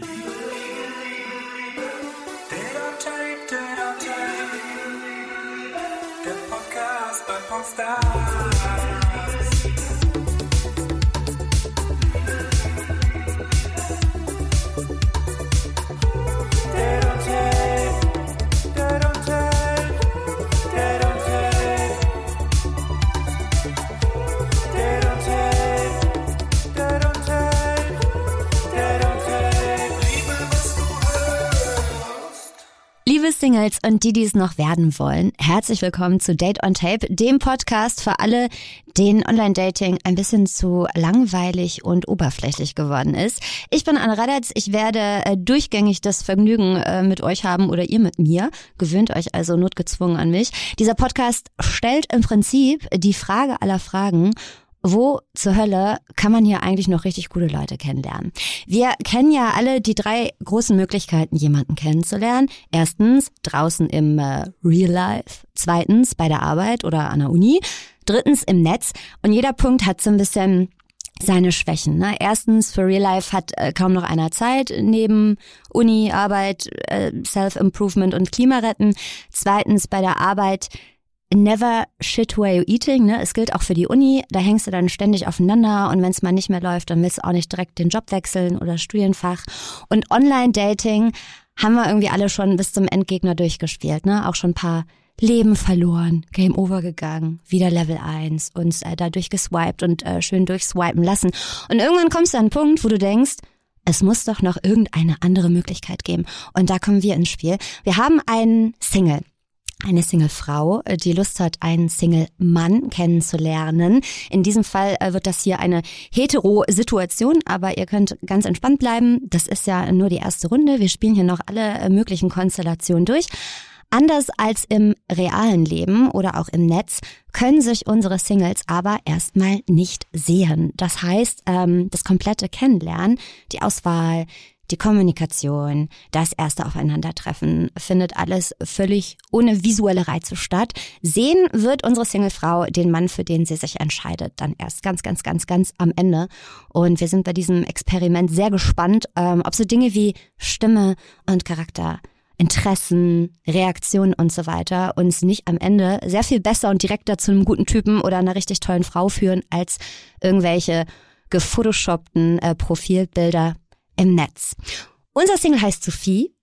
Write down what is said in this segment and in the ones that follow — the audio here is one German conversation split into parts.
Der Podcast bei Popstars. Liebe Singles und die, die es noch werden wollen, herzlich willkommen zu Date on Tape, dem Podcast für alle, denen Online-Dating ein bisschen zu langweilig und oberflächlich geworden ist. Ich bin Anne Radatz, ich werde äh, durchgängig das Vergnügen äh, mit euch haben oder ihr mit mir. Gewöhnt euch also notgezwungen an mich. Dieser Podcast stellt im Prinzip die Frage aller Fragen wo zur Hölle kann man hier eigentlich noch richtig gute Leute kennenlernen? Wir kennen ja alle die drei großen Möglichkeiten, jemanden kennenzulernen. Erstens draußen im äh, Real Life, zweitens bei der Arbeit oder an der Uni, drittens im Netz. Und jeder Punkt hat so ein bisschen seine Schwächen. Ne? Erstens, für Real Life hat äh, kaum noch einer Zeit neben Uni, Arbeit, äh, Self-Improvement und Klimaretten. Zweitens, bei der Arbeit Never shit where you eating, ne? Es gilt auch für die Uni, da hängst du dann ständig aufeinander und wenn es mal nicht mehr läuft, dann willst du auch nicht direkt den Job wechseln oder Studienfach. Und Online-Dating haben wir irgendwie alle schon bis zum Endgegner durchgespielt, ne? Auch schon ein paar Leben verloren, Game Over gegangen, wieder Level 1, uns äh, dadurch geswiped und äh, schön durchswipen lassen. Und irgendwann kommst du an einen Punkt, wo du denkst, es muss doch noch irgendeine andere Möglichkeit geben. Und da kommen wir ins Spiel. Wir haben einen Single eine Single-Frau, äh, die Lust hat, einen Single-Mann kennenzulernen. In diesem Fall äh, wird das hier eine hetero-Situation, aber ihr könnt ganz entspannt bleiben. Das ist ja nur die erste Runde. Wir spielen hier noch alle äh, möglichen Konstellationen durch. Anders als im realen Leben oder auch im Netz können sich unsere Singles aber erstmal nicht sehen. Das heißt, ähm, das komplette Kennenlernen, die Auswahl, die Kommunikation, das erste Aufeinandertreffen findet alles völlig ohne visuelle Reize statt. Sehen wird unsere Singlefrau den Mann, für den sie sich entscheidet, dann erst ganz, ganz, ganz, ganz am Ende. Und wir sind bei diesem Experiment sehr gespannt, ähm, ob so Dinge wie Stimme und Charakter Interessen, Reaktionen und so weiter uns nicht am Ende sehr viel besser und direkter zu einem guten Typen oder einer richtig tollen Frau führen als irgendwelche gefotoshoppten äh, Profilbilder im Netz. Unser Single heißt Sophie.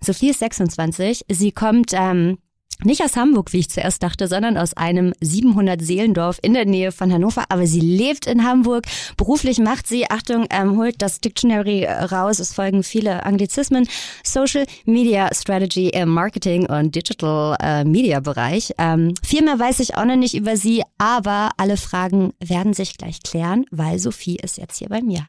Sophie ist 26. Sie kommt ähm, nicht aus Hamburg, wie ich zuerst dachte, sondern aus einem 700-Seelendorf in der Nähe von Hannover. Aber sie lebt in Hamburg. Beruflich macht sie, Achtung, ähm, holt das Dictionary raus. Es folgen viele Anglizismen. Social Media Strategy im Marketing und Digital äh, Media Bereich. Ähm, viel mehr weiß ich auch noch nicht über sie, aber alle Fragen werden sich gleich klären, weil Sophie ist jetzt hier bei mir.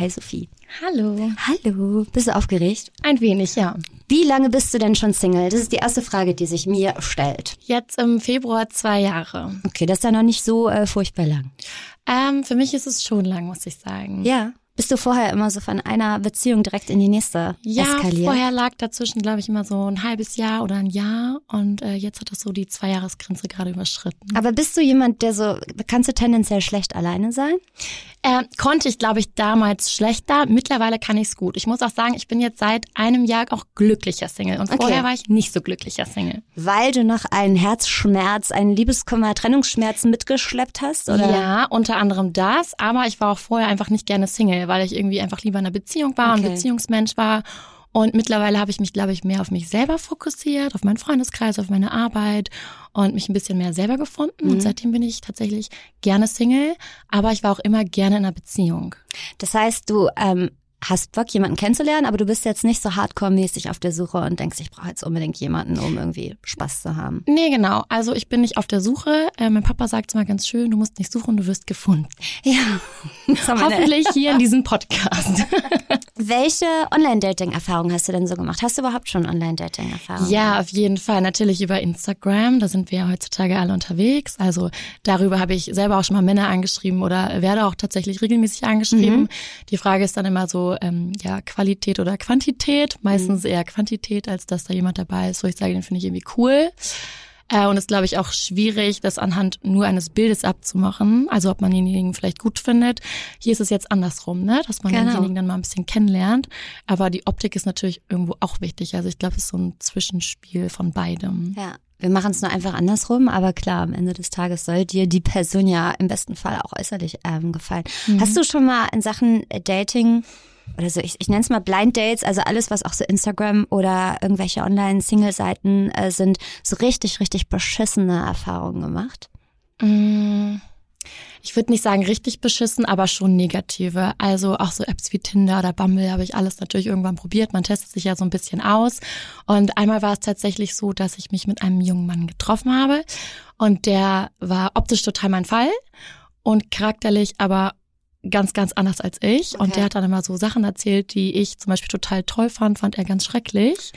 Hi Sophie. Hallo. Hallo. Bist du aufgeregt? Ein wenig, ja. Wie lange bist du denn schon Single? Das ist die erste Frage, die sich mir stellt. Jetzt im Februar zwei Jahre. Okay, das ist ja noch nicht so äh, furchtbar lang. Ähm, für mich ist es schon lang, muss ich sagen. Ja. Bist du vorher immer so von einer Beziehung direkt in die nächste ja, eskaliert? vorher lag dazwischen, glaube ich, immer so ein halbes Jahr oder ein Jahr und äh, jetzt hat das so die Zweijahresgrenze gerade überschritten. Aber bist du jemand, der so, kannst du tendenziell schlecht alleine sein? Äh, konnte ich, glaube ich, damals schlechter. Mittlerweile kann ich es gut. Ich muss auch sagen, ich bin jetzt seit einem Jahr auch glücklicher Single. Und Okay. vorher war ich nicht so glücklicher Single. Weil du noch einen Herzschmerz, einen Liebeskummer, Trennungsschmerz mitgeschleppt hast? Oder? Ja, unter anderem das. Aber ich war auch vorher einfach nicht gerne Single, weil ich irgendwie einfach lieber in einer Beziehung war und Okay. Beziehungsmensch war. Und mittlerweile habe ich mich, glaube ich, mehr auf mich selber fokussiert, auf meinen Freundeskreis, auf meine Arbeit und mich ein bisschen mehr selber gefunden. Mhm. Und seitdem bin ich tatsächlich gerne Single, aber ich war auch immer gerne in einer Beziehung. Das heißt, du ähm, hast Bock, jemanden kennenzulernen, aber du bist jetzt nicht so hardcore-mäßig auf der Suche und denkst, ich brauche jetzt unbedingt jemanden, um irgendwie Spaß zu haben. Nee, genau. Also ich bin nicht auf der Suche. Äh, mein Papa sagt mal ganz schön, du musst nicht suchen, du wirst gefunden. Ja. Hoffentlich hier in diesem Podcast. Welche Online-Dating-Erfahrungen hast du denn so gemacht? Hast du überhaupt schon Online-Dating-Erfahrungen? Ja, auf jeden Fall. Natürlich über Instagram. Da sind wir ja heutzutage alle unterwegs. Also darüber habe ich selber auch schon mal Männer angeschrieben oder werde auch tatsächlich regelmäßig angeschrieben. Die Frage ist dann immer so, ähm, ja, Qualität oder Quantität. Meistens eher Quantität, als dass da jemand dabei ist, wo ich sage, den finde ich irgendwie cool. Äh, und es ist, glaube ich, auch schwierig, das anhand nur eines Bildes abzumachen. Also ob man denjenigen vielleicht gut findet. Hier ist es jetzt andersrum, ne? dass man Genau. denjenigen dann mal ein bisschen kennenlernt. Aber die Optik ist natürlich irgendwo auch wichtig. Also ich glaube, es ist so ein Zwischenspiel von beidem. Ja. Wir machen es nur einfach andersrum, aber klar, am Ende des Tages soll dir die Person ja im besten Fall auch äußerlich ähm, gefallen. Hast du schon mal in Sachen Dating oder so, ich, ich nenne es mal Blind Dates, also alles, was auch so Instagram oder irgendwelche Online-Single-Seiten äh, sind, so richtig, richtig beschissene Erfahrungen gemacht? Mm, Ich würde nicht sagen richtig beschissen, aber schon negative. Also auch so Apps wie Tinder oder Bumble habe ich alles natürlich irgendwann probiert. Man testet sich ja so ein bisschen aus. Und einmal war es tatsächlich so, dass ich mich mit einem jungen Mann getroffen habe. Und der war optisch total mein Fall und charakterlich aber ganz, ganz anders als ich. Und Okay. der hat dann immer so Sachen erzählt, die ich zum Beispiel total toll fand, fand er ganz schrecklich.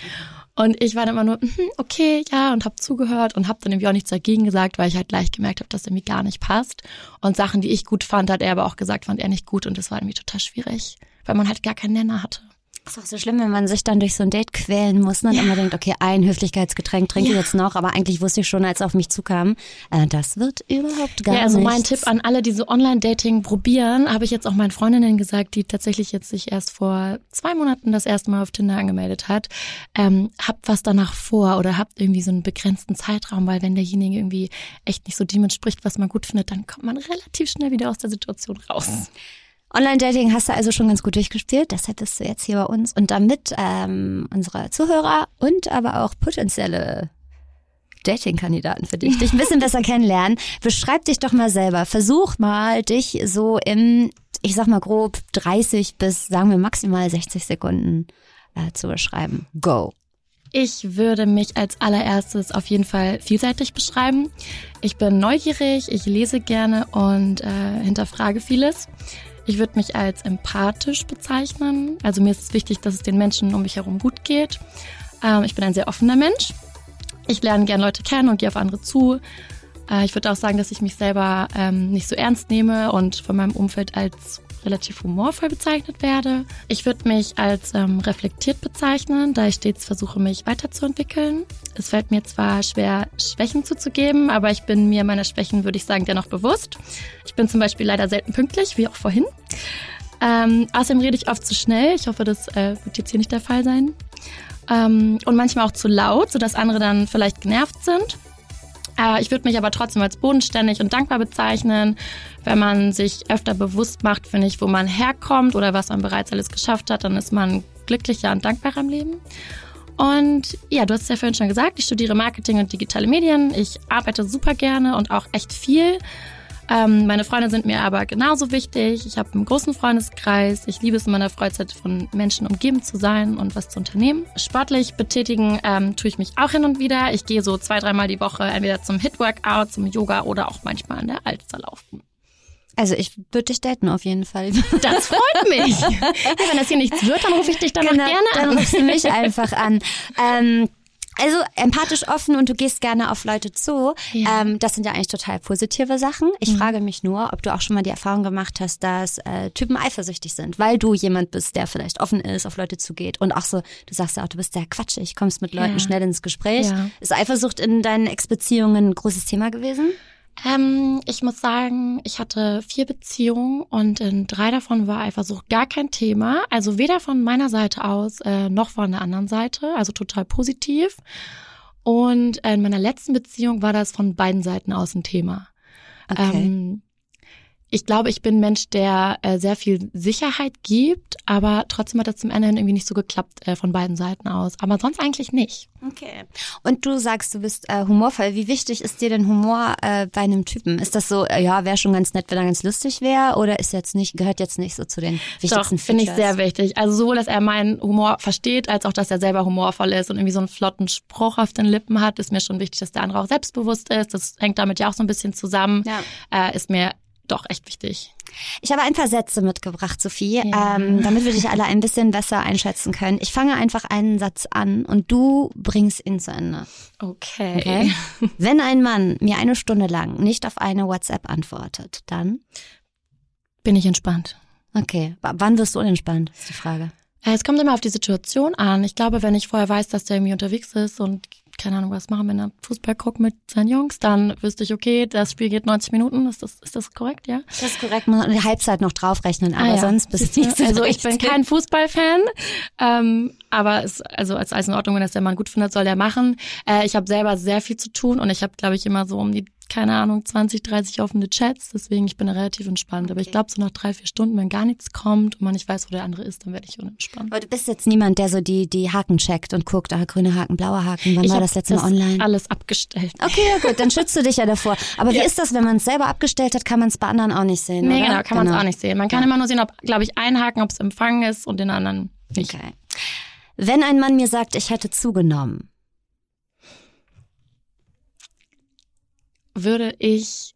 Und ich war dann immer nur, mhm, okay, ja, und habe zugehört und habe dann irgendwie auch nichts dagegen gesagt, weil ich halt gleich gemerkt habe, dass er mir gar nicht passt. Und Sachen, die ich gut fand, hat er aber auch gesagt, fand er nicht gut. Und das war irgendwie total schwierig, weil man halt gar keinen Nenner hatte. Ist auch so schlimm, wenn man sich dann durch so ein Date quälen muss ne? und immer denkt, okay, ein Höflichkeitsgetränk trinke ich Ja. jetzt noch, aber eigentlich wusste ich schon, als es auf mich zukam, äh, das wird überhaupt gar ja, also mein nichts. Tipp an alle, die so Online-Dating probieren, habe ich jetzt auch meinen Freundinnen gesagt, die tatsächlich jetzt sich erst vor zwei Monaten das erste Mal auf Tinder angemeldet hat. Ähm, habt was danach vor oder habt irgendwie so einen begrenzten Zeitraum, weil wenn derjenige irgendwie echt nicht so dem entspricht, was man gut findet, dann kommt man relativ schnell wieder aus der Situation raus. Online-Dating hast du also schon ganz gut durchgespielt, deshalb bist du jetzt hier bei uns. Und damit ähm, unsere Zuhörer und aber auch potenzielle Dating-Kandidaten für dich dich ein bisschen besser kennenlernen, beschreib dich doch mal selber. Versuch mal, dich so im, ich sag mal grob, 30 bis, sagen wir maximal 60 Sekunden äh, zu beschreiben. Go. Ich würde mich als allererstes auf jeden Fall vielseitig beschreiben. Ich bin neugierig, ich lese gerne und äh, hinterfrage vieles. Ich würde mich als empathisch bezeichnen. Also mir ist es wichtig, dass es den Menschen um mich herum gut geht. Ähm, ich bin ein sehr offener Mensch. Ich lerne gern Leute kennen und gehe auf andere zu. Äh, ich würde auch sagen, dass ich mich selber ähm, nicht so ernst nehme und von meinem Umfeld als relativ humorvoll bezeichnet werde. Ich würde mich als ähm, reflektiert bezeichnen, da ich stets versuche, mich weiterzuentwickeln. Es fällt mir zwar schwer, Schwächen zuzugeben, aber ich bin mir meiner Schwächen, würde ich sagen, dennoch bewusst. Ich bin zum Beispiel leider selten pünktlich, wie auch vorhin. Ähm, außerdem rede ich oft zu schnell. Ich hoffe, das äh, wird jetzt hier nicht der Fall sein. Ähm, und manchmal auch zu laut, sodass andere dann vielleicht genervt sind. Äh, ich würde mich aber trotzdem als bodenständig und dankbar bezeichnen, wenn man sich öfter bewusst macht, finde ich, wo man herkommt oder was man bereits alles geschafft hat, dann ist man glücklicher und dankbarer im Leben. Und ja, du hast es ja vorhin schon gesagt, ich studiere Marketing und digitale Medien. Ich arbeite super gerne und auch echt viel. Ähm, meine Freunde sind mir aber genauso wichtig. Ich habe einen großen Freundeskreis. Ich liebe es in meiner Freizeit von Menschen umgeben zu sein und was zu unternehmen. Sportlich betätigen ähm, tue ich mich auch hin und wieder. Ich gehe so zwei, dreimal die Woche entweder zum Hit-Workout, zum Yoga oder auch manchmal an der Alster laufen. Also ich würde dich daten auf jeden Fall. Das freut mich. wenn das hier nichts wird, dann rufe ich dich dann Genau, gerne dann an. rufst du mich einfach an. Ähm, also empathisch offen und du gehst gerne auf Leute zu. Ja. Ähm, das sind ja eigentlich total positive Sachen. Ich frage mich nur, ob du auch schon mal die Erfahrung gemacht hast, dass äh, Typen eifersüchtig sind, weil du jemand bist, der vielleicht offen ist, auf Leute zugeht und auch so, du sagst ja auch, du bist sehr quatschig, kommst mit Leuten Ja. schnell ins Gespräch. Ja. Ist Eifersucht in deinen Ex-Beziehungen ein großes Thema gewesen? Ähm, ich muss sagen, ich hatte vier Beziehungen und in drei davon war Eifersucht gar kein Thema. Also weder von meiner Seite aus äh, noch von der anderen Seite. Also total positiv. Und in meiner letzten Beziehung war das von beiden Seiten aus ein Thema. Okay. Ähm, ich glaube, ich bin ein Mensch, der äh, sehr viel Sicherheit gibt, aber trotzdem hat das zum Ende hin irgendwie nicht so geklappt äh, von beiden Seiten aus. Aber sonst eigentlich nicht. Okay. Und du sagst, du bist äh, humorvoll. Wie wichtig ist dir denn Humor äh, bei einem Typen? Ist das so, äh, ja, wäre schon ganz nett, wenn er ganz lustig wäre, oder ist jetzt nicht, gehört jetzt nicht so zu den Doch, wichtigsten finde ich sehr wichtig. Also sowohl, dass er meinen Humor versteht, als auch, dass er selber humorvoll ist und irgendwie so einen flotten Spruch auf den Lippen hat, ist mir schon wichtig, dass der andere auch selbstbewusst ist. Das hängt damit ja auch so ein bisschen zusammen. Ja. Äh, ist mir doch echt wichtig. Ich habe ein paar Sätze mitgebracht, Sophie, Ja. ähm, damit wir dich alle ein bisschen besser einschätzen können. Ich fange einfach einen Satz an und du bringst ihn zu Ende. Okay. Okay? Wenn ein Mann mir eine Stunde lang nicht auf eine WhatsApp antwortet, dann? Bin ich entspannt. Okay. W wann wirst du unentspannt? Ist die Frage. Äh, Es kommt immer auf die Situation an. Ich glaube, wenn ich vorher weiß, dass der irgendwie unterwegs ist und keine Ahnung, was machen, wenn er Fußball guckt mit seinen Jungs, dann wüsste ich, okay, das Spiel geht 90 Minuten. Ist das, ist das korrekt, ja? Das ist korrekt, muss man die Halbzeit noch draufrechnen, aber Ah ja. sonst bist du nicht so Also ich bin kein Fußballfan, ähm, aber es, also als alles in Ordnung, wenn das der Mann gut findet, soll der machen. Äh, ich habe selber sehr viel zu tun und ich habe, glaube ich, immer so um die, keine Ahnung, 20, 30 offene Chats, deswegen ich bin relativ entspannt. Aber ich glaube, so nach drei, vier Stunden, wenn gar nichts kommt und man nicht weiß, wo der andere ist, dann werde ich unentspannt. Aber du bist jetzt niemand, der so die, die Haken checkt und guckt, ah, grüne Haken, blaue Haken, wann ich war das letzte Mal online? alles abgestellt. Okay, ja gut, dann schützt du dich ja davor. Aber wie Ja. ist das, wenn man es selber abgestellt hat, kann man es bei anderen auch nicht sehen, Nee, oder? genau, kann man es auch nicht sehen. Man kann Ja. immer nur sehen, ob, glaube ich, ein Haken, ob es empfangen ist und den anderen nicht. Okay. Wenn ein Mann mir sagt, ich hätte zugenommen, Würde ich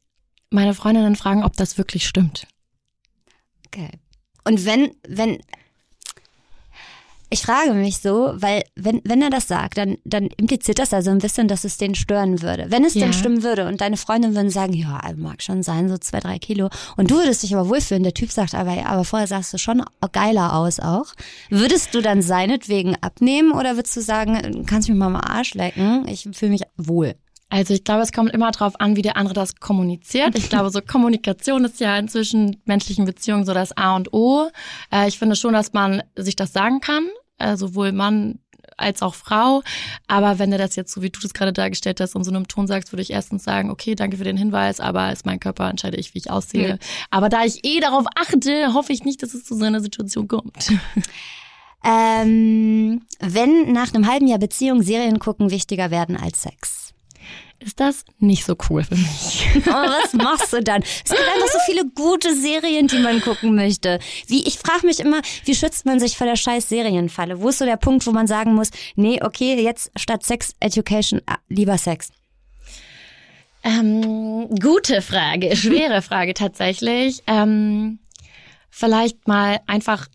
meine Freundinnen fragen, ob das wirklich stimmt. okay. Und wenn, wenn, ich frage mich so, weil wenn, wenn er das sagt, dann, dann impliziert das ja so ein bisschen, dass es den stören würde. Wenn es Ja. denn stimmen würde und deine Freundin würden sagen, ja, mag schon sein, so zwei, drei Kilo. Und du würdest dich aber wohlfühlen, der Typ sagt aber, ja, aber vorher sahst du schon geiler aus auch. Würdest du dann seinetwegen abnehmen oder würdest du sagen, kannst mich mal am Arsch lecken, ich fühle mich wohl? Also ich glaube, es kommt immer darauf an, wie der andere das kommuniziert. Ich glaube, so Kommunikation ist ja in zwischenmenschlichen Beziehungen so das A und O. Äh, ich finde schon, dass man sich das sagen kann, äh, sowohl Mann als auch Frau. Aber wenn du das jetzt so, wie du das gerade dargestellt hast, in so einem Ton sagst, würde ich erstens sagen, okay, danke für den Hinweis, aber ist mein Körper, entscheide ich, wie ich aussehe. Mhm. Aber da ich eh darauf achte, hoffe ich nicht, dass es zu so einer Situation kommt. Ähm, wenn nach einem halben Jahr Beziehung Serien gucken wichtiger werden als Sex. Ist das nicht so cool für mich? Aber was machst du dann? Es gibt einfach so viele gute Serien, die man gucken möchte. Wie, ich frage mich immer, wie schützt man sich vor der scheiß Serienfalle? Wo ist so der Punkt, wo man sagen muss, nee, okay, jetzt statt Sex Education, ah, lieber Sex? Ähm, gute Frage, schwere Frage tatsächlich. Ähm, vielleicht mal einfach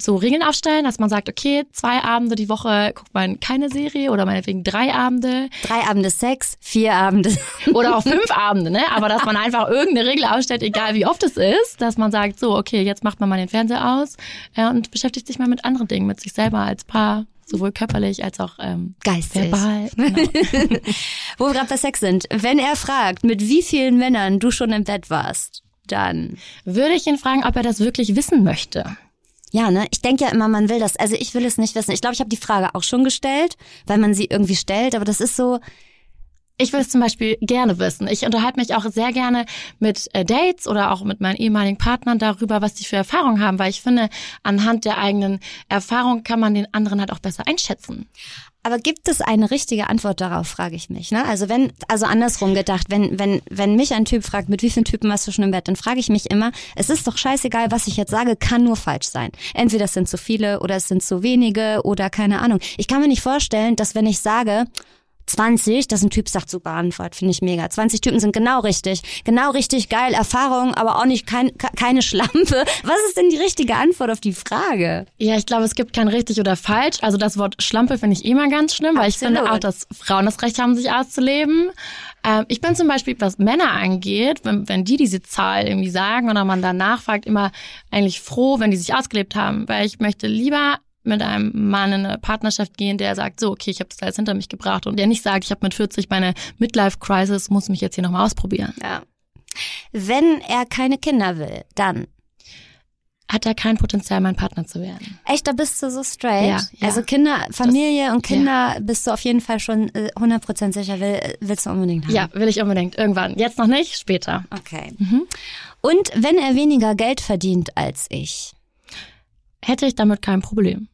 so Regeln aufstellen, dass man sagt, okay, zwei Abende die Woche guckt man keine Serie oder meinetwegen drei Abende Drei Abende Sex, vier Abende. oder auch fünf Abende, ne? Aber dass man einfach irgendeine Regel aufstellt, egal wie oft es ist, dass man sagt, so, okay, jetzt macht man mal den Fernseher aus äh, und beschäftigt sich mal mit anderen Dingen, mit sich selber als Paar, sowohl körperlich als auch ähm, Geistig. verbal. Genau. Wo wir gerade bei Sex sind. Wenn er fragt, mit wie vielen Männern du schon im Bett warst, dann Würde ich ihn fragen, ob er das wirklich wissen möchte. Ja, ne? Ich denke ja immer, man will das. Also ich will es nicht wissen. Ich glaube, ich habe die Frage auch schon gestellt, weil man sie irgendwie stellt, aber das ist so, Ich will es zum Beispiel gerne wissen. Ich unterhalte mich auch sehr gerne mit äh, Dates oder auch mit meinen ehemaligen Partnern darüber, was die für Erfahrungen haben, weil ich finde, anhand der eigenen Erfahrung kann man den anderen halt auch besser einschätzen. aber gibt es eine richtige Antwort darauf, frage ich mich. Ne? Also wenn, also andersrum gedacht, wenn, wenn, wenn mich ein Typ fragt, mit wie vielen Typen warst du schon im Bett, dann frage ich mich immer, es ist doch scheißegal, was ich jetzt sage, kann nur falsch sein. Entweder es sind zu viele oder es sind zu wenige oder keine Ahnung. Ich kann mir nicht vorstellen, dass wenn ich sage, 20, dass ein Typ sagt, super Antwort, finde ich mega. 20 Typen sind genau richtig. Genau richtig geil, Erfahrung, aber auch nicht kein, ke- keine Schlampe. Was ist denn die richtige Antwort auf die Frage? Ja, ich glaube, es gibt kein richtig oder falsch. Also das Wort Schlampe finde ich immer ganz schlimm, weil ich Absolut. finde auch, dass Frauen das Recht haben, sich auszuleben. Ähm, ich bin zum Beispiel, was Männer angeht, wenn, wenn die diese Zahl irgendwie sagen oder man danach fragt, immer eigentlich froh, wenn die sich ausgelebt haben, weil ich möchte lieber mit einem Mann in eine Partnerschaft gehen, der sagt, so, okay, ich habe das alles hinter mich gebracht und der nicht sagt, ich habe mit 40 meine Midlife-Crisis, muss mich jetzt hier nochmal ausprobieren. Ja. Wenn er keine Kinder will, dann Hat er kein Potenzial, mein Partner zu werden. Echt, da bist du so straight. Ja, ja. Also Kinder, Familie und Kinder bist du auf jeden Fall schon äh, 100% sicher, will, willst du unbedingt haben. Ja, will ich unbedingt. Irgendwann. Jetzt noch nicht, später. Okay. Und wenn er weniger Geld verdient als ich? Hätte ich damit kein Problem.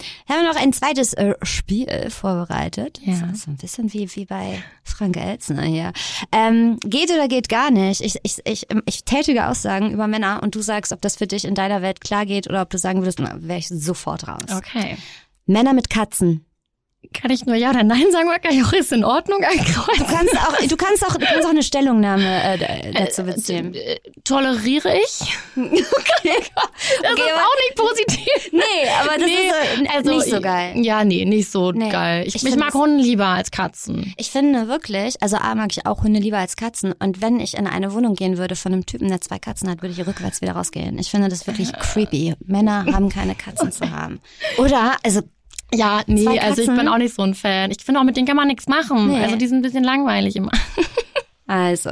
Okay. Haben wir noch ein zweites äh, Spiel vorbereitet. Ja. Das ist so ein bisschen wie, wie bei Frank Elzner hier. Ähm, geht oder geht gar nicht. Ich, ich, ich, ich tätige Aussagen über Männer und du sagst, ob das für dich in deiner Welt klar geht oder ob du sagen würdest, wäre ich sofort raus. Okay. Männer mit Katzen. Kann ich nur Ja oder Nein sagen oder kann ich auch ist in Ordnung Du ankreuzen? kannst auch, du kannst auch, du kannst auch eine Stellungnahme äh, d- dazu beziehen. Äh, Toleriere ich? Okay. Das Okay, ist aber- auch nicht positiv. Nee, aber das ist äh, nicht so geil. Ja, nee, nicht so Nee. geil. Ich, Ich ich, mag Hunde lieber als Katzen. Ich finde wirklich, also A mag ich auch Hunde lieber als Katzen. Und wenn ich in eine Wohnung gehen würde von einem Typen, der zwei Katzen hat, würde ich rückwärts wieder rausgehen. Ich finde das wirklich creepy. Männer haben keine Katzen zu haben. Oder, also Ja, nee, also ich bin auch nicht so ein Fan. Ich finde auch, mit denen kann man nichts machen. Nee. Also die sind ein bisschen langweilig immer. Also,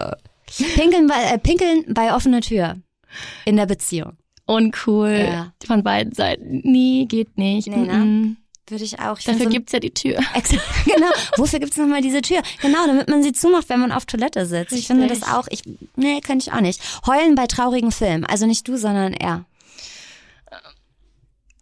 pinkeln bei, äh, pinkeln bei offener Tür in der Beziehung. Uncool. Ja. Von beiden Seiten. Nee, geht nicht. Nee, ne? Mhm. Würde ich auch. Ich Dafür so, gibt's ja die Tür. Exakt, genau. Wofür gibt's nochmal diese Tür? Genau, damit man sie zumacht, wenn man auf Toilette sitzt. Ich finde das Richtig. auch, ich, nee, könnte ich auch nicht. Heulen bei traurigen Filmen. Also nicht du, sondern er.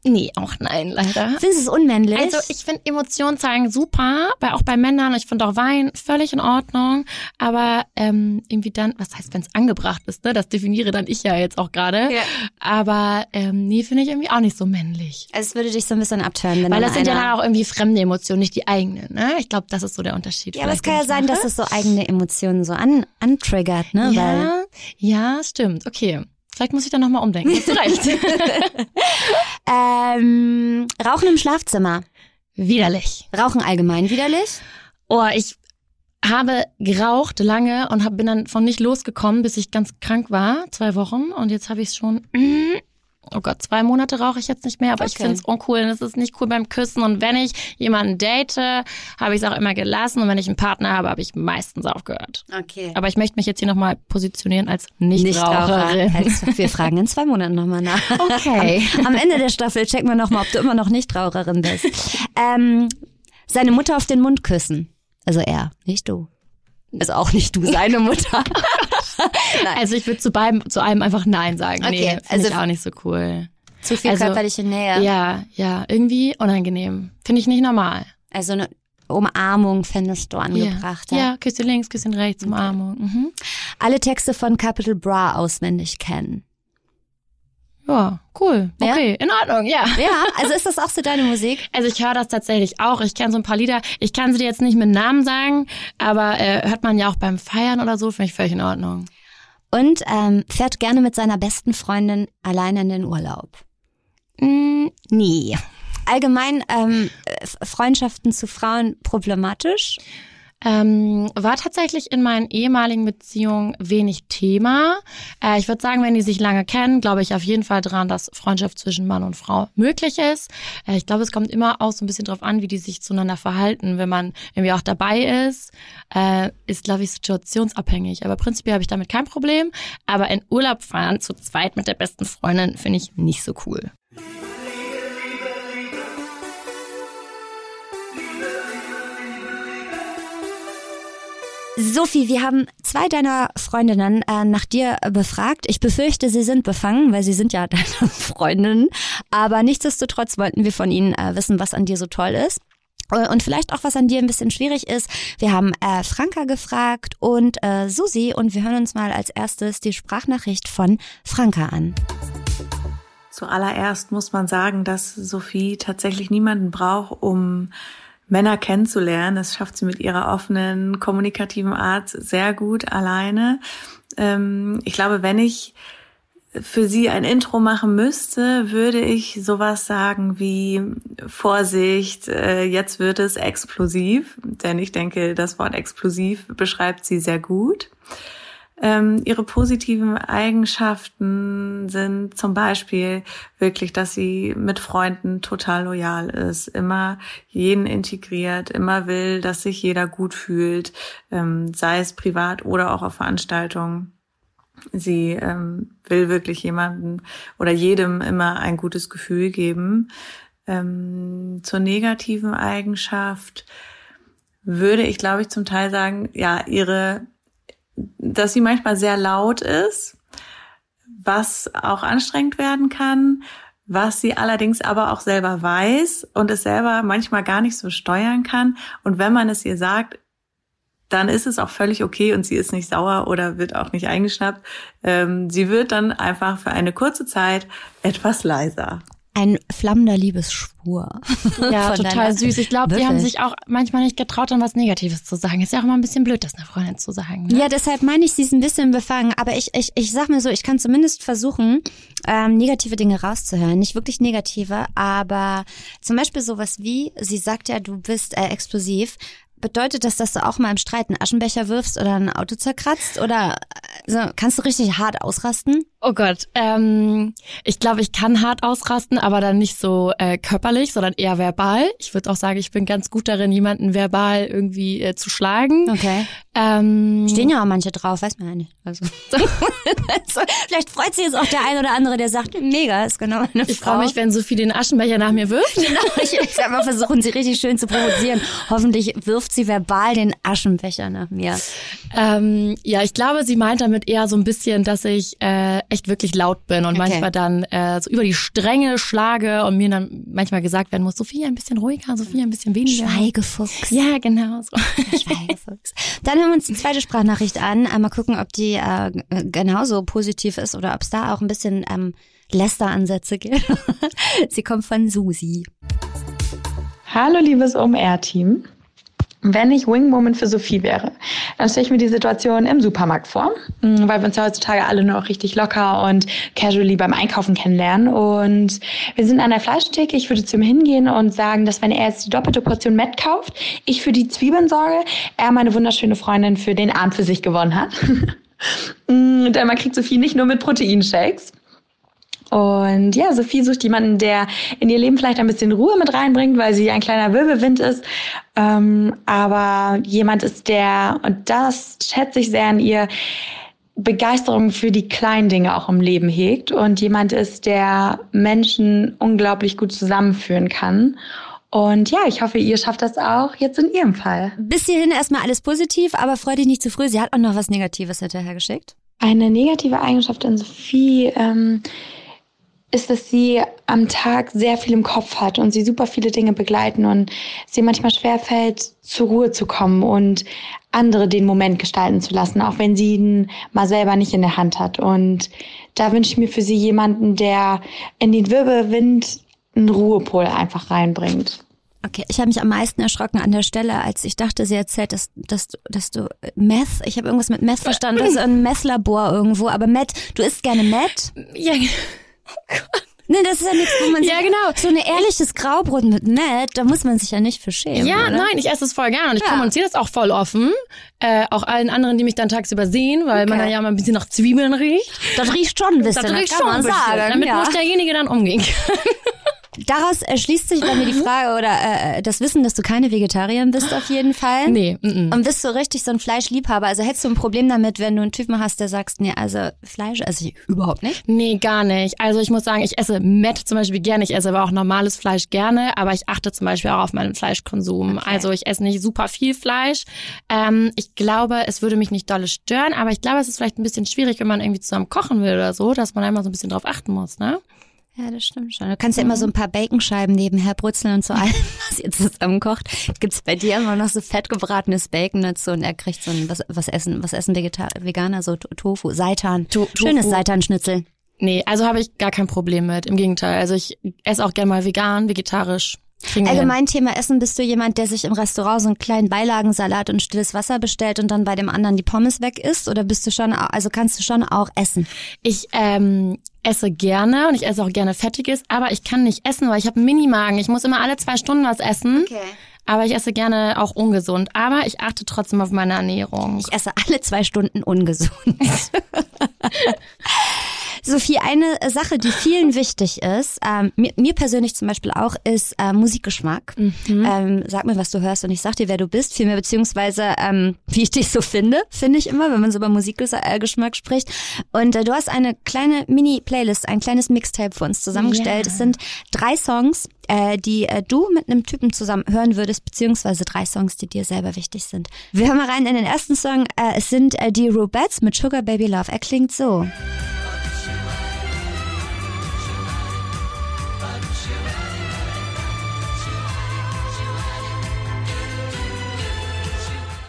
Nee, auch nein, leider. Findest du es unmännlich? Also ich finde Emotionen zeigen super, bei, auch bei Männern. Ich finde auch Wein völlig in Ordnung. Aber ähm, irgendwie dann, was heißt, wenn es angebracht ist, ne? Das definiere dann ich ja jetzt auch gerade. Ja. Aber ähm, nee, finde ich irgendwie auch nicht so männlich. Also es würde dich so ein bisschen abtören, wenn Weil das sind ja dann auch irgendwie fremde Emotionen, nicht die eigenen. Ne? Ich glaube, das ist so der Unterschied. Ja, aber es kann ja sein, dass mache. es so eigene Emotionen so an, antriggert, ne? Weil, Ja, ja, stimmt. Okay. Vielleicht muss ich da nochmal umdenken. Hast recht. ähm, Rauchen im Schlafzimmer. Widerlich. Rauchen allgemein widerlich. Oh, ich habe geraucht lange und hab, bin dann von nicht losgekommen, bis ich ganz krank war, zwei Wochen. Und jetzt habe ich es schon, mm, oh Gott, zwei Monate rauche ich jetzt nicht mehr, aber ich Okay. finde es uncool und es ist nicht cool beim Küssen. Und wenn ich jemanden date, habe ich es auch immer gelassen. Und wenn ich einen Partner habe, habe ich meistens aufgehört. Okay. Aber ich möchte mich jetzt hier nochmal positionieren als Nichtraucherin. Also, wir fragen in zwei Monaten nochmal nach. Okay. Am, am Ende der Staffel checken wir nochmal, ob du immer noch Nichtraucherin bist. Ähm, seine Mutter auf den Mund küssen. Also er, nicht du. Also auch nicht du, seine Mutter. Also ich würde zu beidem, zu einem einfach Nein sagen. Okay, Nee, also- ich auch nicht so cool. Zu viel Also, körperliche Nähe. Ja, ja, irgendwie unangenehm. Finde ich nicht normal. Also eine Umarmung fändest du angebracht. Ja, ja Küsschen links, Küsschen rechts, Umarmung. Mhm. Alle Texte von Capital Bra auswendig kennen. Ja, cool. Ja? Okay, in Ordnung, ja. Ja, also ist das auch so deine Musik? Also ich höre das tatsächlich auch. Ich kenne so ein paar Lieder. Ich kann sie dir jetzt nicht mit Namen sagen, aber äh, hört man ja auch beim Feiern oder so, finde ich völlig in Ordnung. Und ähm, fährt gerne mit seiner besten Freundin alleine in den Urlaub. Mm, nee. Allgemein ähm, Freundschaften zu Frauen problematisch. Ähm, war tatsächlich in meinen ehemaligen Beziehungen wenig Thema. Äh, ich würde sagen, wenn die sich lange kennen, glaube ich auf jeden Fall dran, dass Freundschaft zwischen Mann und Frau möglich ist. Äh, ich glaube, es kommt immer auch so ein bisschen drauf an, wie die sich zueinander verhalten. Wenn man irgendwie auch dabei ist, äh, ist, glaube ich, situationsabhängig. Aber prinzipiell habe ich damit kein Problem. Aber in Urlaub fahren zu zweit mit der besten Freundin finde ich nicht so cool. Sophie, wir haben zwei deiner Freundinnen äh, nach dir befragt. Ich befürchte, sie sind befangen, weil sie sind ja deine Freundinnen. Aber nichtsdestotrotz wollten wir von ihnen äh, wissen, was an dir so toll ist. Äh, Und vielleicht auch, was an dir ein bisschen schwierig ist. Wir haben äh, Franka gefragt und äh, Susi und wir hören uns mal als erstes die Sprachnachricht von Franka an. Zuallererst muss man sagen, dass Sophie tatsächlich niemanden braucht, um Männer kennenzulernen. Das schafft sie mit ihrer offenen, kommunikativen Art sehr gut alleine. Ähm, ich glaube, wenn ich für sie ein Intro machen müsste, würde ich sowas sagen wie Vorsicht, äh, jetzt wird es explosiv, denn ich denke, das Wort explosiv beschreibt sie sehr gut. Ähm, ihre positiven Eigenschaften sind zum Beispiel wirklich, dass sie mit Freunden total loyal ist, immer jeden integriert, immer will, dass sich jeder gut fühlt, ähm, sei es privat oder auch auf Veranstaltungen. Sie ähm, will wirklich jemanden oder jedem immer ein gutes Gefühl geben. Ähm, zur negativen Eigenschaft würde ich, glaube ich, zum Teil sagen, ja, ihre dass sie manchmal sehr laut ist, was auch anstrengend werden kann, was sie allerdings aber auch selber weiß und es selber manchmal gar nicht so steuern kann. Und wenn man es ihr sagt, dann ist es auch völlig okay und sie ist nicht sauer oder wird auch nicht eingeschnappt. Ähm, sie wird dann einfach für eine kurze Zeit etwas leiser. Ein flammender Liebesschwur. Ja, total süß. Ich glaube, die haben sich auch manchmal nicht getraut, dann was Negatives zu sagen. Ist ja auch immer ein bisschen blöd, das einer Freundin zu sagen. Ne? Ja, deshalb meine ich, sie ist ein bisschen befangen. Aber ich, ich, ich sag mir so, ich kann zumindest versuchen, ähm, negative Dinge rauszuhören. Nicht wirklich negative, aber zum Beispiel sowas wie, sie sagt ja, du bist äh, explosiv. Bedeutet das, dass du auch mal im Streit einen Aschenbecher wirfst oder ein Auto zerkratzt? Oder äh, so, kannst du richtig hart ausrasten? Oh Gott, ähm, ich glaube, ich kann hart ausrasten, aber dann nicht so äh, körperlich, sondern eher verbal. Ich würde auch sagen, ich bin ganz gut darin, jemanden verbal irgendwie äh, zu schlagen. Okay. Ähm, Stehen ja auch manche drauf, weiß man ja nicht. Also, so, vielleicht freut sich jetzt auch der ein oder andere, der sagt, mega, ist genau meine ich Frau. freue mich, wenn Sophie den Aschenbecher nach mir wirft. Genau, ich, ich sag mal, versuchen sie richtig schön zu provozieren. Hoffentlich wirft sie verbal den Aschenbecher nach mir. Ähm, ja, ich glaube, sie meint damit eher so ein bisschen, dass ich äh, echt wirklich laut bin und Okay. manchmal dann äh, so über die Stränge schlage und mir dann manchmal gesagt werden muss, Sophie ein bisschen ruhiger, Sophie ein bisschen weniger. Schweigefuchs. Ja, genau so. Schweigefuchs. Dann hören wir uns die zweite Sprachnachricht an. Äh, Mal gucken, ob die äh, genauso positiv ist oder ob es da auch ein bisschen ähm, Lästeransätze gibt. Sie kommt von Susi. Hallo liebes OMR-Team. Wenn ich Wingwoman für Sophie wäre, dann stelle ich mir die Situation im Supermarkt vor, mh, weil wir uns ja heutzutage alle noch richtig locker und casually beim Einkaufen kennenlernen. Und wir sind an der Fleischtheke. Ich würde zu ihm hingehen und sagen, dass wenn er jetzt die doppelte Portion Met kauft, ich für die Zwiebeln sorge, er meine wunderschöne Freundin für den Abend für sich gewonnen hat. Mm, Denn man kriegt Sophie nicht nur mit Proteinshakes. Und ja, Sophie sucht jemanden, der in ihr Leben vielleicht ein bisschen Ruhe mit reinbringt, weil sie ein kleiner Wirbelwind ist. Ähm, aber jemand ist, der, und das schätze ich sehr an ihr, Begeisterung für die kleinen Dinge auch im Leben hegt und jemand ist, der Menschen unglaublich gut zusammenführen kann. Und ja, ich hoffe, ihr schafft das auch jetzt in ihrem Fall. Bis hierhin erstmal alles positiv, aber freu dich nicht zu früh. Sie hat auch noch was Negatives hinterher geschickt. Eine negative Eigenschaft an Sophie ähm, ist, dass sie am Tag sehr viel im Kopf hat und sie super viele Dinge begleiten und sie manchmal schwerfällt, zur Ruhe zu kommen und andere den Moment gestalten zu lassen, auch wenn sie ihn mal selber nicht in der Hand hat. Und da wünsche ich mir für sie jemanden, der in den Wirbelwind einen Ruhepol einfach reinbringt. Okay, ich habe mich am meisten erschrocken an der Stelle, als ich dachte, sie erzählt, dass, dass, du- dass du Meth, ich habe irgendwas mit Meth verstanden, das ist ein Meth-Labor irgendwo, aber Meth, du isst gerne Meth? Ja, Nee, das ist ja nichts, wo man Ja, genau. so ein ehrliches Graubrot mit Meth, da muss man sich ja nicht für schämen, ja oder? nein, ich esse es voll gerne und ich Ja. kommuniziere das auch voll offen. Äh, auch allen anderen, die mich dann tagsüber sehen, weil man Okay. dann ja mal ein bisschen nach Zwiebeln riecht. Das riecht schon ein bisschen, Das das, riecht schon man sagen. Damit ja. muss derjenige dann umgehen können. Daraus erschließt sich bei mir die Frage oder äh, das Wissen, dass du keine Vegetarierin bist auf jeden Fall. Nee, mm, mm. Und bist du richtig so ein Fleischliebhaber? Also hättest du ein Problem damit, wenn du einen Typen hast, der sagst, nee, also Fleisch esse ich überhaupt nicht? Nee, gar nicht. Also ich muss sagen, ich esse Met zum Beispiel gerne. Ich esse aber auch normales Fleisch gerne, aber ich achte zum Beispiel auch auf meinen Fleischkonsum. Okay. Also ich esse nicht super viel Fleisch. Ähm, ich glaube, es würde mich nicht dolle stören, aber ich glaube, es ist vielleicht ein bisschen schwierig, wenn man irgendwie zusammen kochen will oder so, dass man einmal so ein bisschen drauf achten muss, ne? Ja, das stimmt schon. Du kannst ja immer so ein paar Baconscheiben nebenher brutzeln und so allem, was ihr zusammen kocht. Gibt's bei dir immer noch so fett gebratenes Bacon dazu und er kriegt so ein, was, was essen, was essen Vegetar Veganer, so To- Tofu, Seitan. To- Schönes Tofu. Seitanschnitzel. Nee, also habe ich gar kein Problem mit. Im Gegenteil. Also ich esse auch gerne mal vegan, vegetarisch. Allgemein Thema Essen, bist du jemand, der sich im Restaurant so einen kleinen Beilagensalat und stilles Wasser bestellt und dann bei dem anderen die Pommes weg isst? Oder bist du schon, also kannst du schon auch essen? Ich ähm, esse gerne und ich esse auch gerne Fettiges, aber ich kann nicht essen, weil ich habe einen Minimagen. Ich muss immer alle zwei Stunden was essen. Aber ich esse gerne auch ungesund. Aber ich achte trotzdem auf meine Ernährung. Ich esse alle zwei Stunden ungesund. Sophie, eine Sache, die vielen wichtig ist, ähm, mir, mir persönlich zum Beispiel auch, ist äh, Musikgeschmack. Ähm, sag mir, was du hörst und ich sag dir, wer du bist, vielmehr beziehungsweise ähm, wie ich dich so finde, finde ich immer, wenn man so über Musikgeschmack spricht. Und äh, du hast eine kleine Mini-Playlist, ein kleines Mixtape für uns zusammengestellt. Ja. Es sind drei Songs, äh, die äh, du mit einem Typen zusammen hören würdest, beziehungsweise drei Songs, die dir selber wichtig sind. Wir hören mal rein in den ersten Song. Äh, es sind äh, die Rubettes mit Sugar Baby Love. Er klingt so.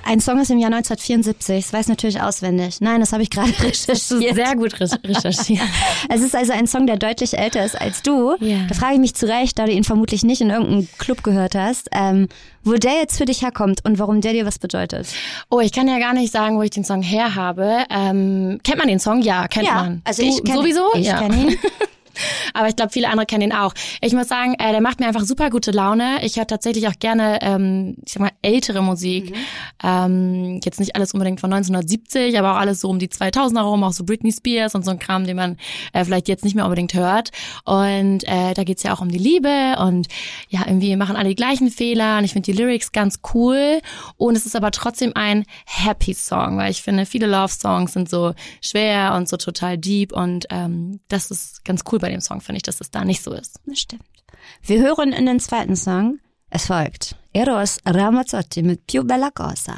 Ein Song ist im Jahr 1974. Das weiß natürlich auswendig. Nein, das habe ich gerade recherchiert. Sehr gut re- recherchiert. Es ist also ein Song, der deutlich älter ist als du. Ja. Da frage ich mich zurecht, da du ihn vermutlich nicht in irgendeinem Club gehört hast, ähm, wo der jetzt für dich herkommt und warum der dir was bedeutet. Oh, ich kann ja gar nicht sagen, wo ich den Song her habe. Ähm, kennt man den Song? Ja, kennt man. also du, ich kenne sowieso. Ich ja. kenne ihn. Aber ich glaube, viele andere kennen ihn auch. Ich muss sagen, äh, der macht mir einfach super gute Laune. Ich höre tatsächlich auch gerne, ähm, ich sag mal, ältere Musik. Ähm, jetzt nicht alles unbedingt von 1970, aber auch alles so um die 2000er rum, auch so Britney Spears und so ein Kram, den man äh, vielleicht jetzt nicht mehr unbedingt hört. Und äh, da geht's ja auch um die Liebe und ja, irgendwie machen alle die gleichen Fehler und ich finde die Lyrics ganz cool. Und es ist aber trotzdem ein Happy Song, weil ich finde, viele Love Songs sind so schwer und so total deep und ähm, das ist ganz cool bei dem Song, finde ich, dass es da nicht so ist. Das stimmt. Wir hören in den zweiten Song. Es folgt Eros Ramazzotti mit Più Bella Cosa.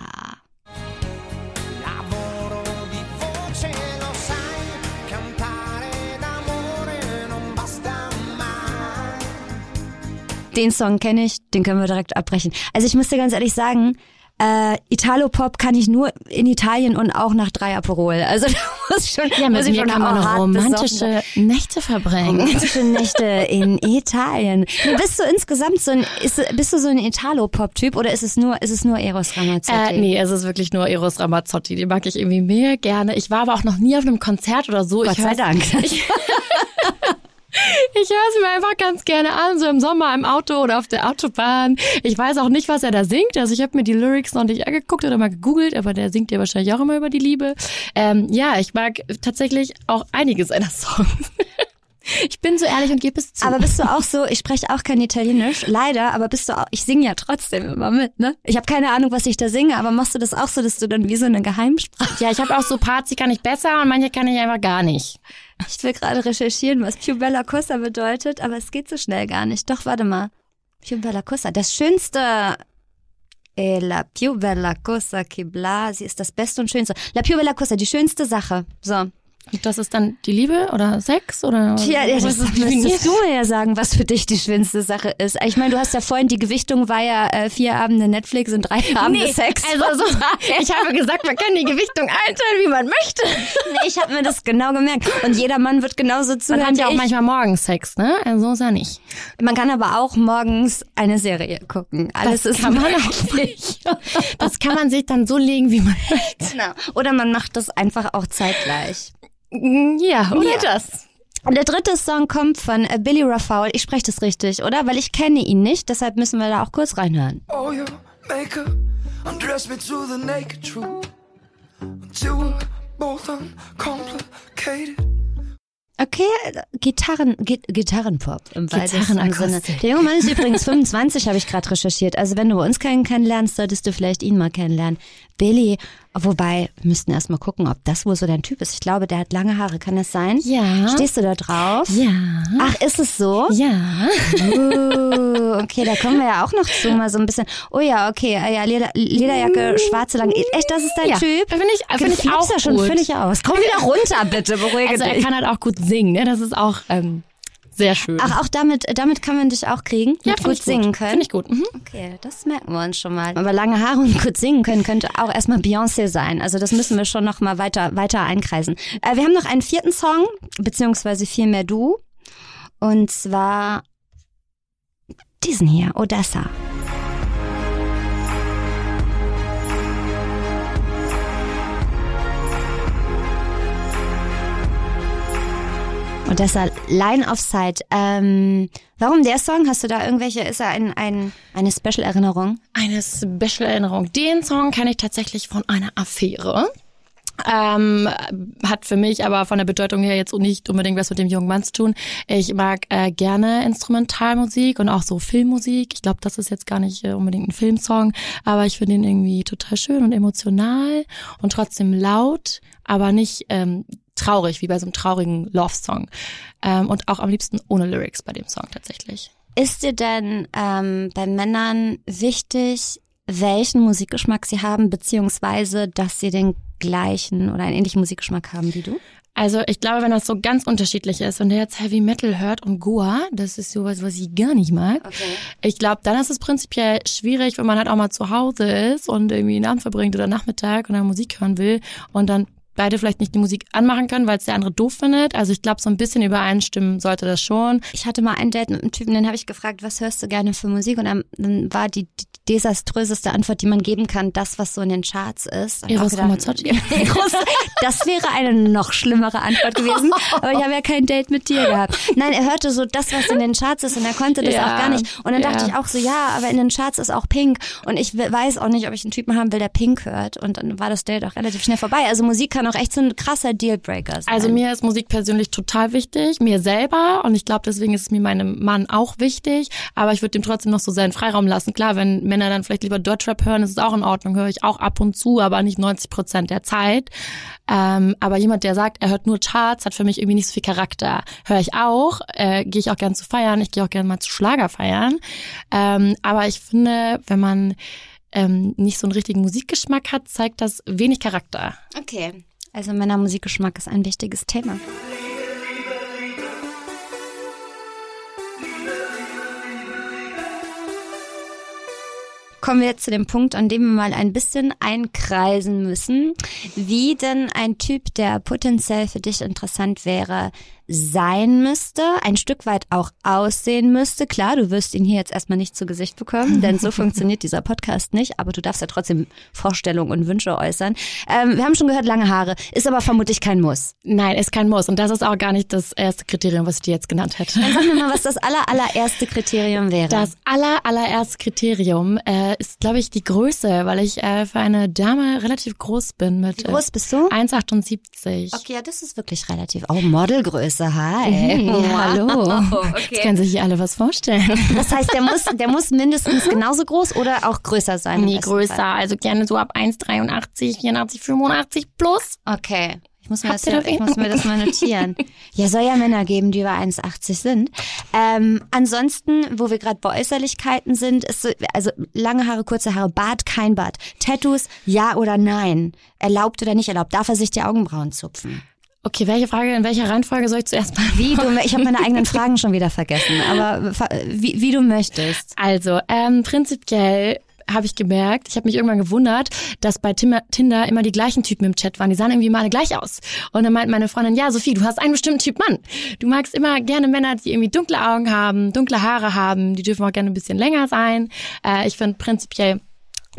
Den Song kenne ich, den können wir direkt abbrechen. Also ich muss dir ganz ehrlich sagen, äh, Italo-Pop kann ich nur in Italien und auch nach drei Aperol. Also da muss schon, Ja, muss mit ich mir schon kann man romantische Nächte verbringen. romantische Nächte in Italien. Bist du insgesamt so ein, ist, bist du so ein Italo-Pop-Typ oder ist es nur, ist es nur Eros Ramazzotti? Äh, nee, es ist wirklich nur Eros Ramazzotti. Die mag ich irgendwie mega gerne. Ich war aber auch noch nie auf einem Konzert oder so. Gott ich sei Dank. Ich, ich höre es mir einfach ganz gerne an, so im Sommer im Auto oder auf der Autobahn. Ich weiß auch nicht, was er da singt. Also ich habe mir die Lyrics noch nicht angeguckt oder mal gegoogelt, aber der singt ja wahrscheinlich auch immer über die Liebe. Ähm, ja, ich mag tatsächlich auch einige seiner Songs. Ich bin so ehrlich und gebe es zu. Aber bist du auch so, ich spreche auch kein Italienisch, leider, aber bist du auch, ich singe ja trotzdem immer mit, ne? Ich habe keine Ahnung, was ich da singe, aber machst du das auch so, dass du dann wie so eine Geheimsprache... ja, ich habe auch so Parts, die kann ich besser und manche kann ich einfach gar nicht. Ich will gerade recherchieren, was Più Bella Cosa bedeutet, aber es geht so schnell gar nicht. Doch, warte mal. Più Bella Cosa, das Schönste... E la più bella cosa che bla, sie ist das Beste und Schönste. La più bella cosa, die schönste Sache. So. Und das ist dann die Liebe oder Sex oder Tja, ja, das müsstest du mir ja sagen, was für dich die schönste Sache ist. Ich meine, du hast ja vorhin, die Gewichtung war ja äh, vier Abende Netflix und drei Abende Sex. Also so, ich habe gesagt, man kann die Gewichtung einteilen, wie man möchte. Nee, ich habe mir das genau gemerkt. Und jeder Mann wird genauso zuhören Man hat ja auch ich. manchmal morgens Sex, ne? Also so ist er nicht. Man kann aber auch morgens eine Serie gucken. Alles Das ist kann man möglich. Das kann man sich dann so legen, wie man möchte. Genau. Oder man macht das einfach auch zeitgleich. Ja, oder Ja. das. Und der dritte Song kommt von Billy Raphael. Ich spreche das richtig, oder? Weil ich kenne ihn nicht, deshalb müssen wir da auch kurz reinhören. Oh, your makeup undress me to the naked truth until we're both uncomplicated. Okay, Gitarren, Gi Gitarrenpop im weitesten Sinne. Gitarrenakustik. Der junge Mann ist übrigens 25, habe ich gerade recherchiert. Also wenn du uns kennen kennenlernst, solltest du vielleicht ihn mal kennenlernen. Billy, wobei, wir müssten erst mal gucken, ob das wohl so dein Typ ist. Ich glaube, der hat lange Haare. Kann das sein? Ja. Stehst du da drauf? Ja. Ach, ist es so? Ja. Uh, okay, da kommen wir ja auch noch zu, mal so ein bisschen. Oh ja, okay, äh, ja, Leder, Lederjacke, schwarze lange. Echt, das ist dein Ja, Typ? finde ich- finde ich auch ja schon gut. völlig aus. Komm wieder runter, bitte, beruhige Also er dich. kann halt auch gut singen, ne? Das ist auch ähm, sehr schön. Ach, auch damit, damit kann man dich auch kriegen? ja, gut ich singen können? Finde ich gut. Mhm. Okay, das merken wir uns schon mal. Aber lange Haare und gut singen können könnte auch erstmal Beyoncé sein. Also das müssen wir schon noch mal weiter, weiter einkreisen. Äh, wir haben noch einen vierten Song, beziehungsweise vielmehr du. Und zwar diesen hier, Odessa. Odessa, Line of Sight. Ähm, warum der Song? Hast du da irgendwelche, ist er ein, ein, eine Special-Erinnerung? Eine Special-Erinnerung. Den Song kenne ich tatsächlich von einer Affäre. Ähm, hat für mich aber von der Bedeutung her jetzt nicht unbedingt was mit dem jungen Mann zu tun. Ich mag äh, gerne Instrumentalmusik und auch so Filmmusik. Ich glaube, das ist jetzt gar nicht äh, unbedingt ein Filmsong, aber ich finde ihn irgendwie total schön und emotional und trotzdem laut, aber nicht ähm, traurig, wie bei so einem traurigen Love-Song. Ähm, und auch am liebsten ohne Lyrics bei dem Song tatsächlich. Ist dir denn ähm, bei Männern wichtig, welchen Musikgeschmack sie haben, beziehungsweise dass sie den gleichen oder einen ähnlichen Musikgeschmack haben wie du? Also ich glaube, wenn das so ganz unterschiedlich ist und der jetzt Heavy Metal hört und Goa, das ist sowas, was ich gar nicht mag. Ich glaube, dann ist es prinzipiell schwierig, wenn man halt auch mal zu Hause ist und irgendwie einen Abend verbringt oder Nachmittag und dann Musik hören will und dann beide vielleicht nicht die Musik anmachen können, weil es der andere doof findet. Also ich glaube, so ein bisschen übereinstimmen sollte das schon. Ich hatte mal ein Date mit einem Typen, den habe ich gefragt, was hörst du gerne für Musik? Und dann, war die, die, desaströseste Antwort, die man geben kann, das, was so in den Charts ist. Eros Ramazzotti. Eros, das wäre eine noch schlimmere Antwort gewesen. Aber ich habe ja kein Date mit dir gehabt. Nein, er hörte so das, was in den Charts ist und er konnte das Ja, auch gar nicht. Und dann dachte ja. ich auch so, ja, aber in den Charts ist auch Pink. Und ich we- weiß auch nicht, ob ich einen Typen haben will, der Pink hört. Und dann war das Date auch relativ schnell vorbei. Also Musik kann auch echt so ein krasser Dealbreaker sein. Also mir ist Musik persönlich total wichtig, mir selber und ich glaube, deswegen ist es mir meinem Mann auch wichtig, aber ich würde dem trotzdem noch so seinen Freiraum lassen. Klar, wenn Männer dann vielleicht lieber Deutschrap hören, ist es auch in Ordnung, höre ich auch ab und zu, aber nicht 90 Prozent der Zeit. Ähm, aber jemand, der sagt, er hört nur Charts, hat für mich irgendwie nicht so viel Charakter. Höre ich auch, äh, gehe ich auch gern zu feiern, ich gehe auch gerne mal zu Schlager feiern. Ähm, aber ich finde, wenn man ähm, nicht so einen richtigen Musikgeschmack hat, zeigt das wenig Charakter. Okay. Also Männermusikgeschmack ist ein wichtiges Thema. Kommen wir jetzt zu dem Punkt, an dem wir mal ein bisschen einkreisen müssen, wie denn ein Typ, der potenziell für dich interessant wäre, sein müsste, ein Stück weit auch aussehen müsste. Klar, du wirst ihn hier jetzt erstmal nicht zu Gesicht bekommen, denn so funktioniert dieser Podcast nicht, aber du darfst ja trotzdem Vorstellungen und Wünsche äußern. Ähm, wir haben schon gehört, lange Haare, ist aber vermutlich kein Muss. Nein, ist kein Muss. Und das ist auch gar nicht das erste Kriterium, was ich dir jetzt genannt hätte. Dann sag mir mal, was das aller, allererste Kriterium wäre. Das aller, allererste Kriterium äh, ist, glaube ich, die Größe, weil ich äh, für eine Dame relativ groß bin mit Wie groß bist du? äh, 1,78. Okay, ja, das ist wirklich relativ. Oh, Modelgröße, hi. Mhm, hallo. Jetzt Okay. können sich hier alle was vorstellen. Das heißt, der muss, der muss mindestens genauso groß oder auch größer sein. Nee, größer. Fall. Also gerne so ab 1,83, 84, 85 plus. Okay. Ich muss, mir Habt ja, das ich muss mir das mal notieren. ja, soll ja Männer geben, die über 1,80 sind. Ähm, ansonsten, wo wir gerade bei Äußerlichkeiten sind, ist so, also lange Haare, kurze Haare, Bart, kein Bart. Tattoos, ja oder nein? Erlaubt oder nicht erlaubt? Darf er sich die Augenbrauen zupfen? Okay, welche Frage, in welcher Reihenfolge soll ich zuerst mal? Wie du, ich habe meine eigenen Fragen schon wieder vergessen, aber wie, wie du möchtest. Also, ähm, prinzipiell habe ich gemerkt, ich habe mich irgendwann gewundert, dass bei Tinder immer die gleichen Typen im Chat waren. Die sahen irgendwie mal alle gleich aus. Und dann meint meine Freundin, ja, Sophie, du hast einen bestimmten Typ Mann. Du magst immer gerne Männer, die irgendwie dunkle Augen haben, dunkle Haare haben. Die dürfen auch gerne ein bisschen länger sein. Äh, ich finde prinzipiell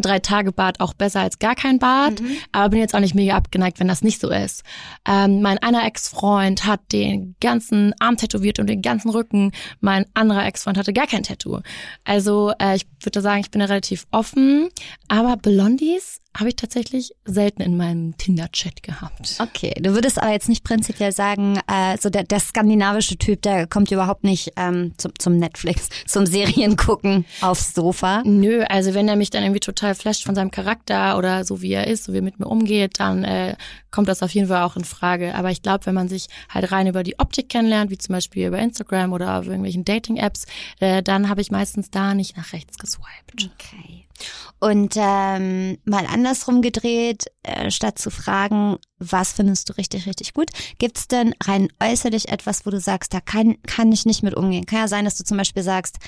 drei Tage Bart auch besser als gar kein Bart, aber bin jetzt auch nicht mega abgeneigt, wenn das nicht so ist. Ähm, mein einer Ex-Freund hat den ganzen Arm tätowiert und den ganzen Rücken. Mein anderer Ex-Freund hatte gar kein Tattoo. Also äh, ich würde sagen, ich bin da relativ offen, aber Blondies habe ich tatsächlich selten in meinem Tinder-Chat gehabt. Okay, du würdest aber jetzt nicht prinzipiell sagen, äh, so der, der skandinavische Typ, der kommt überhaupt nicht ähm, zum, zum Netflix, zum Seriengucken aufs Sofa. Nö, also wenn er mich dann irgendwie total flasht von seinem Charakter oder so wie er ist, so wie er mit mir umgeht, dann äh, kommt das auf jeden Fall auch in Frage. Aber ich glaube, wenn man sich halt rein über die Optik kennenlernt, wie zum Beispiel über Instagram oder auf irgendwelchen Dating-Apps, äh, dann habe ich meistens da nicht nach rechts geswiped. Okay. Und ähm, mal andersrum gedreht, äh, statt zu fragen, was findest du richtig, richtig gut, gibt's denn rein äußerlich etwas, wo du sagst, da kann, kann ich nicht mit umgehen? Kann ja sein, dass du zum Beispiel sagst,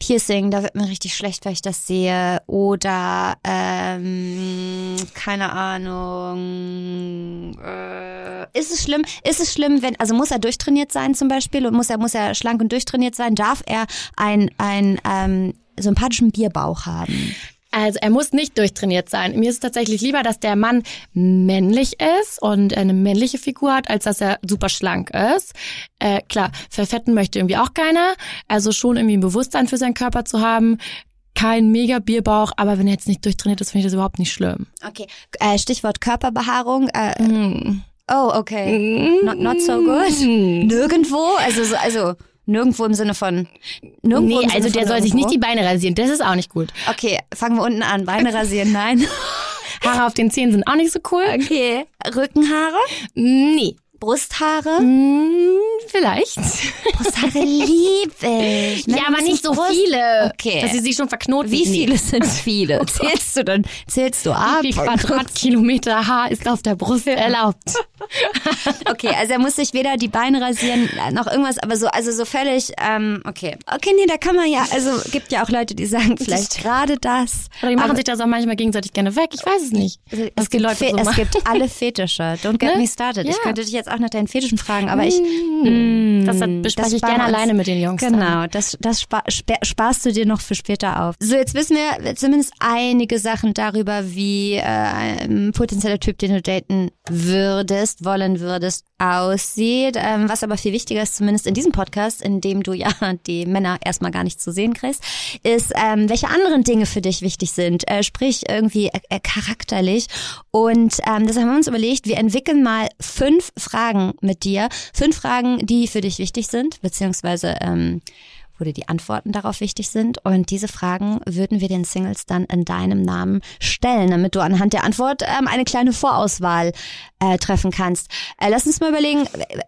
Piercing, da wird mir richtig schlecht, weil ich das sehe. Oder ähm, keine Ahnung. Äh, ist es schlimm? Ist es schlimm, wenn also muss er durchtrainiert sein zum Beispiel und muss er muss er schlank und durchtrainiert sein? Darf er ein ein ähm, sympathischen Bierbauch haben? Also er muss nicht durchtrainiert sein. Mir ist es tatsächlich lieber, dass der Mann männlich ist und eine männliche Figur hat, als dass er super schlank ist. Äh, klar, verfetten möchte irgendwie auch keiner. Also schon irgendwie ein Bewusstsein für seinen Körper zu haben. Kein mega Bierbauch, aber wenn er jetzt nicht durchtrainiert ist, finde ich das überhaupt nicht schlimm. Okay. Äh, Stichwort Körperbehaarung. Äh, Mm. Oh, okay. Not, not so good. Nirgendwo, also so- also nirgendwo im Sinne von nirgendwo Nee, also der soll sich irgendwo. nicht die Beine rasieren. Das ist auch nicht gut. Okay, fangen wir unten an. Beine rasieren, nein. Haare auf den Zähnen sind auch nicht so cool. Okay. Rückenhaare, Nee. Brusthaare. Mm, vielleicht. Brusthaare liebe ich. Ja, aber nicht so Brust- viele. Okay. Dass sie sich schon verknoten. Wie Nee. viele sind viele? Zählst du dann? Zählst du ab? Wie viel Quadratkilometer Haar ist auf der Brust erlaubt? Okay, also er muss sich weder die Beine rasieren noch irgendwas, aber so, also so völlig, ähm, okay. Okay, nee, da kann man ja, also gibt ja auch Leute, die sagen vielleicht gerade das. Oder die machen sich das auch manchmal gegenseitig gerne weg. Ich weiß es nicht. es Was die gibt, Leute so es machen. gibt alle Fetische. Don't get Ne? me started. Ich Ja. könnte dich jetzt jetzt auch nach deinen Fetischen fragen, aber ich. Mm, das Mm, bespreche ich gerne alleine mit den Jungs. dann. Genau, das, das spa spa- sparst du dir noch für später auf. So, jetzt wissen wir zumindest einige Sachen darüber, wie äh, ein potenzieller Typ, den du daten würdest, wollen würdest, aussieht. Ähm, was aber viel wichtiger ist, zumindest in diesem Podcast, in dem du ja die Männer erstmal gar nicht zu sehen kriegst, ist, ähm, welche anderen Dinge für dich wichtig sind. Äh, sprich, irgendwie äh, äh, charakterlich. Und ähm, das haben wir uns überlegt, wir entwickeln mal fünf Fragen mit dir. Fünf Fragen, die für dich wichtig sind, beziehungsweise ähm, wo dir die Antworten darauf wichtig sind. Und diese Fragen würden wir den Singles dann in deinem Namen stellen, damit du anhand der Antwort ähm, eine kleine Vorauswahl äh, treffen kannst. Äh, lass uns mal überlegen, äh,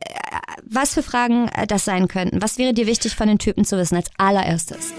was für Fragen äh, das sein könnten. Was wäre dir wichtig von den Typen zu wissen als allererstes?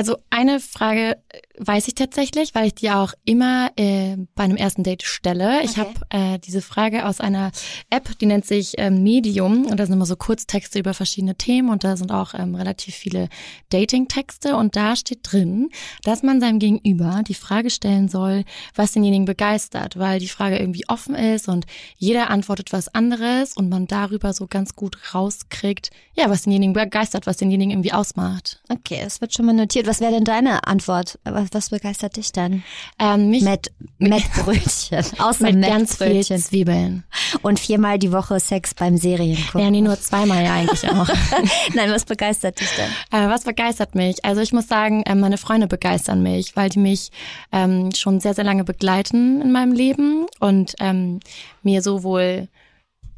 Also eine Frage weiß ich tatsächlich, weil ich die auch immer äh, bei einem ersten Date stelle. Ich Okay. habe äh, diese Frage aus einer App, die nennt sich ähm, Medium und da sind immer so Kurztexte über verschiedene Themen und da sind auch ähm, relativ viele Dating-Texte und da steht drin, dass man seinem Gegenüber die Frage stellen soll, was denjenigen begeistert, weil die Frage irgendwie offen ist und jeder antwortet was anderes und man darüber so ganz gut rauskriegt, ja, was denjenigen begeistert, was denjenigen irgendwie ausmacht. Okay, es wird schon mal notiert. Was wäre denn deine Antwort? Was, was begeistert dich denn? Ähm, mich Met, Mettbrötchen. Außer mit ganz viel Mettbrötchen. Zwiebeln. Und viermal die Woche Sex beim Seriengucken. Ja, nee, nur zweimal ja eigentlich auch. Nein, was begeistert dich denn? äh, was begeistert mich? Also ich muss sagen, äh, meine Freunde begeistern mich, weil die mich ähm, schon sehr, sehr lange begleiten in meinem Leben und ähm, mir sowohl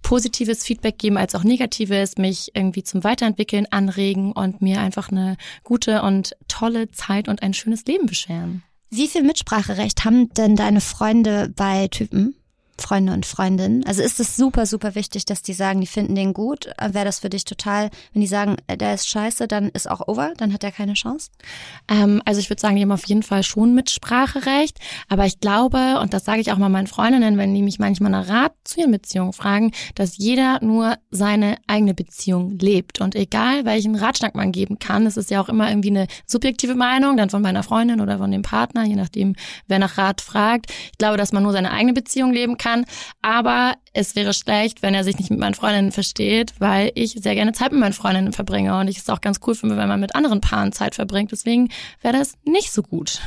positives Feedback geben als auch negatives, mich irgendwie zum Weiterentwickeln anregen und mir einfach eine gute und tolle Zeit und ein schönes Leben bescheren. Wie viel Mitspracherecht haben denn deine Freunde bei Typen? Freunde und Freundinnen. Also ist es super, super wichtig, dass die sagen, die finden den gut. Wäre das für dich total, wenn die sagen, äh, der ist scheiße, dann ist auch over, dann hat er keine Chance? Ähm, also ich würde sagen, die haben auf jeden Fall schon Mitspracherecht. Aber ich glaube, und das sage ich auch mal meinen Freundinnen, wenn die mich manchmal nach Rat zu ihren Beziehungen fragen, dass jeder nur seine eigene Beziehung lebt. Und egal, welchen Ratschlag man geben kann, es ist ja auch immer irgendwie eine subjektive Meinung, dann von meiner Freundin oder von dem Partner, je nachdem, wer nach Rat fragt. Ich glaube, dass man nur seine eigene Beziehung leben kann. Aber es wäre schlecht, wenn er sich nicht mit meinen Freundinnen versteht, weil ich sehr gerne Zeit mit meinen Freundinnen verbringe. Und ich es auch ganz cool finde, wenn man mit anderen Paaren Zeit verbringt. Deswegen wäre das nicht so gut.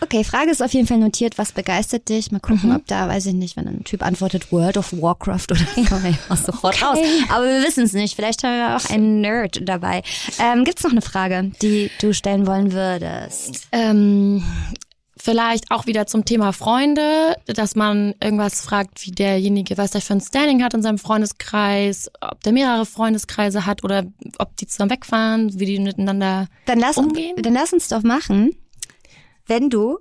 Okay, Frage ist auf jeden Fall notiert, was begeistert dich? Mal gucken, ob da, weiß ich nicht, wenn ein Typ antwortet World of Warcraft oder so, kommen wir sofort raus. Aber wir wissen es nicht. Vielleicht haben wir auch einen Nerd dabei. Ähm, Gibt es noch eine Frage, die du stellen wollen würdest? Ähm, vielleicht auch wieder zum Thema Freunde, dass man irgendwas fragt, wie derjenige, was der für ein Standing hat in seinem Freundeskreis, ob der mehrere Freundeskreise hat oder ob die zusammen wegfahren, wie die miteinander Dann lass, umgehen. dann lass uns doch machen, wenn du,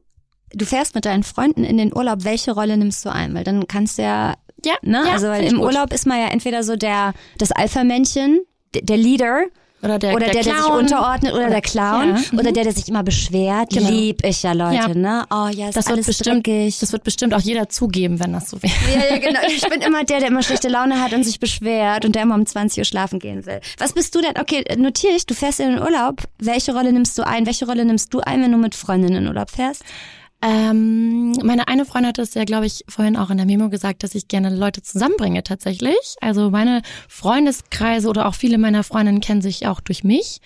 du fährst mit deinen Freunden in den Urlaub, welche Rolle nimmst du ein? Weil dann kannst du ja, Ja, ne? ja, also weil im. Urlaub ist man ja entweder so der, das Alpha-Männchen, der Leader, Oder der, oder der, der, sich Clown. unterordnet oder, der Clown Ja, mhm. oder der, der sich immer beschwert. Genau. Lieb ich ja Leute, Ja. ne? Oh ja, ist Das wird bestimmt, dreckig. das wird bestimmt auch jeder zugeben, wenn das so wäre. ja, ja, genau. Ich bin immer der, der immer schlechte Laune hat und sich beschwert und der immer um 20 Uhr schlafen gehen will. Was bist du denn? Okay, notiere ich, du fährst in den Urlaub. Welche Rolle nimmst du ein? Welche Rolle nimmst du ein, wenn du mit Freundinnen in Urlaub fährst? Ähm, meine eine Freundin hat es ja, glaube ich, vorhin auch in der Memo gesagt, dass ich gerne Leute zusammenbringe tatsächlich. Also meine Freundeskreise oder auch viele meiner Freundinnen kennen sich auch durch mich.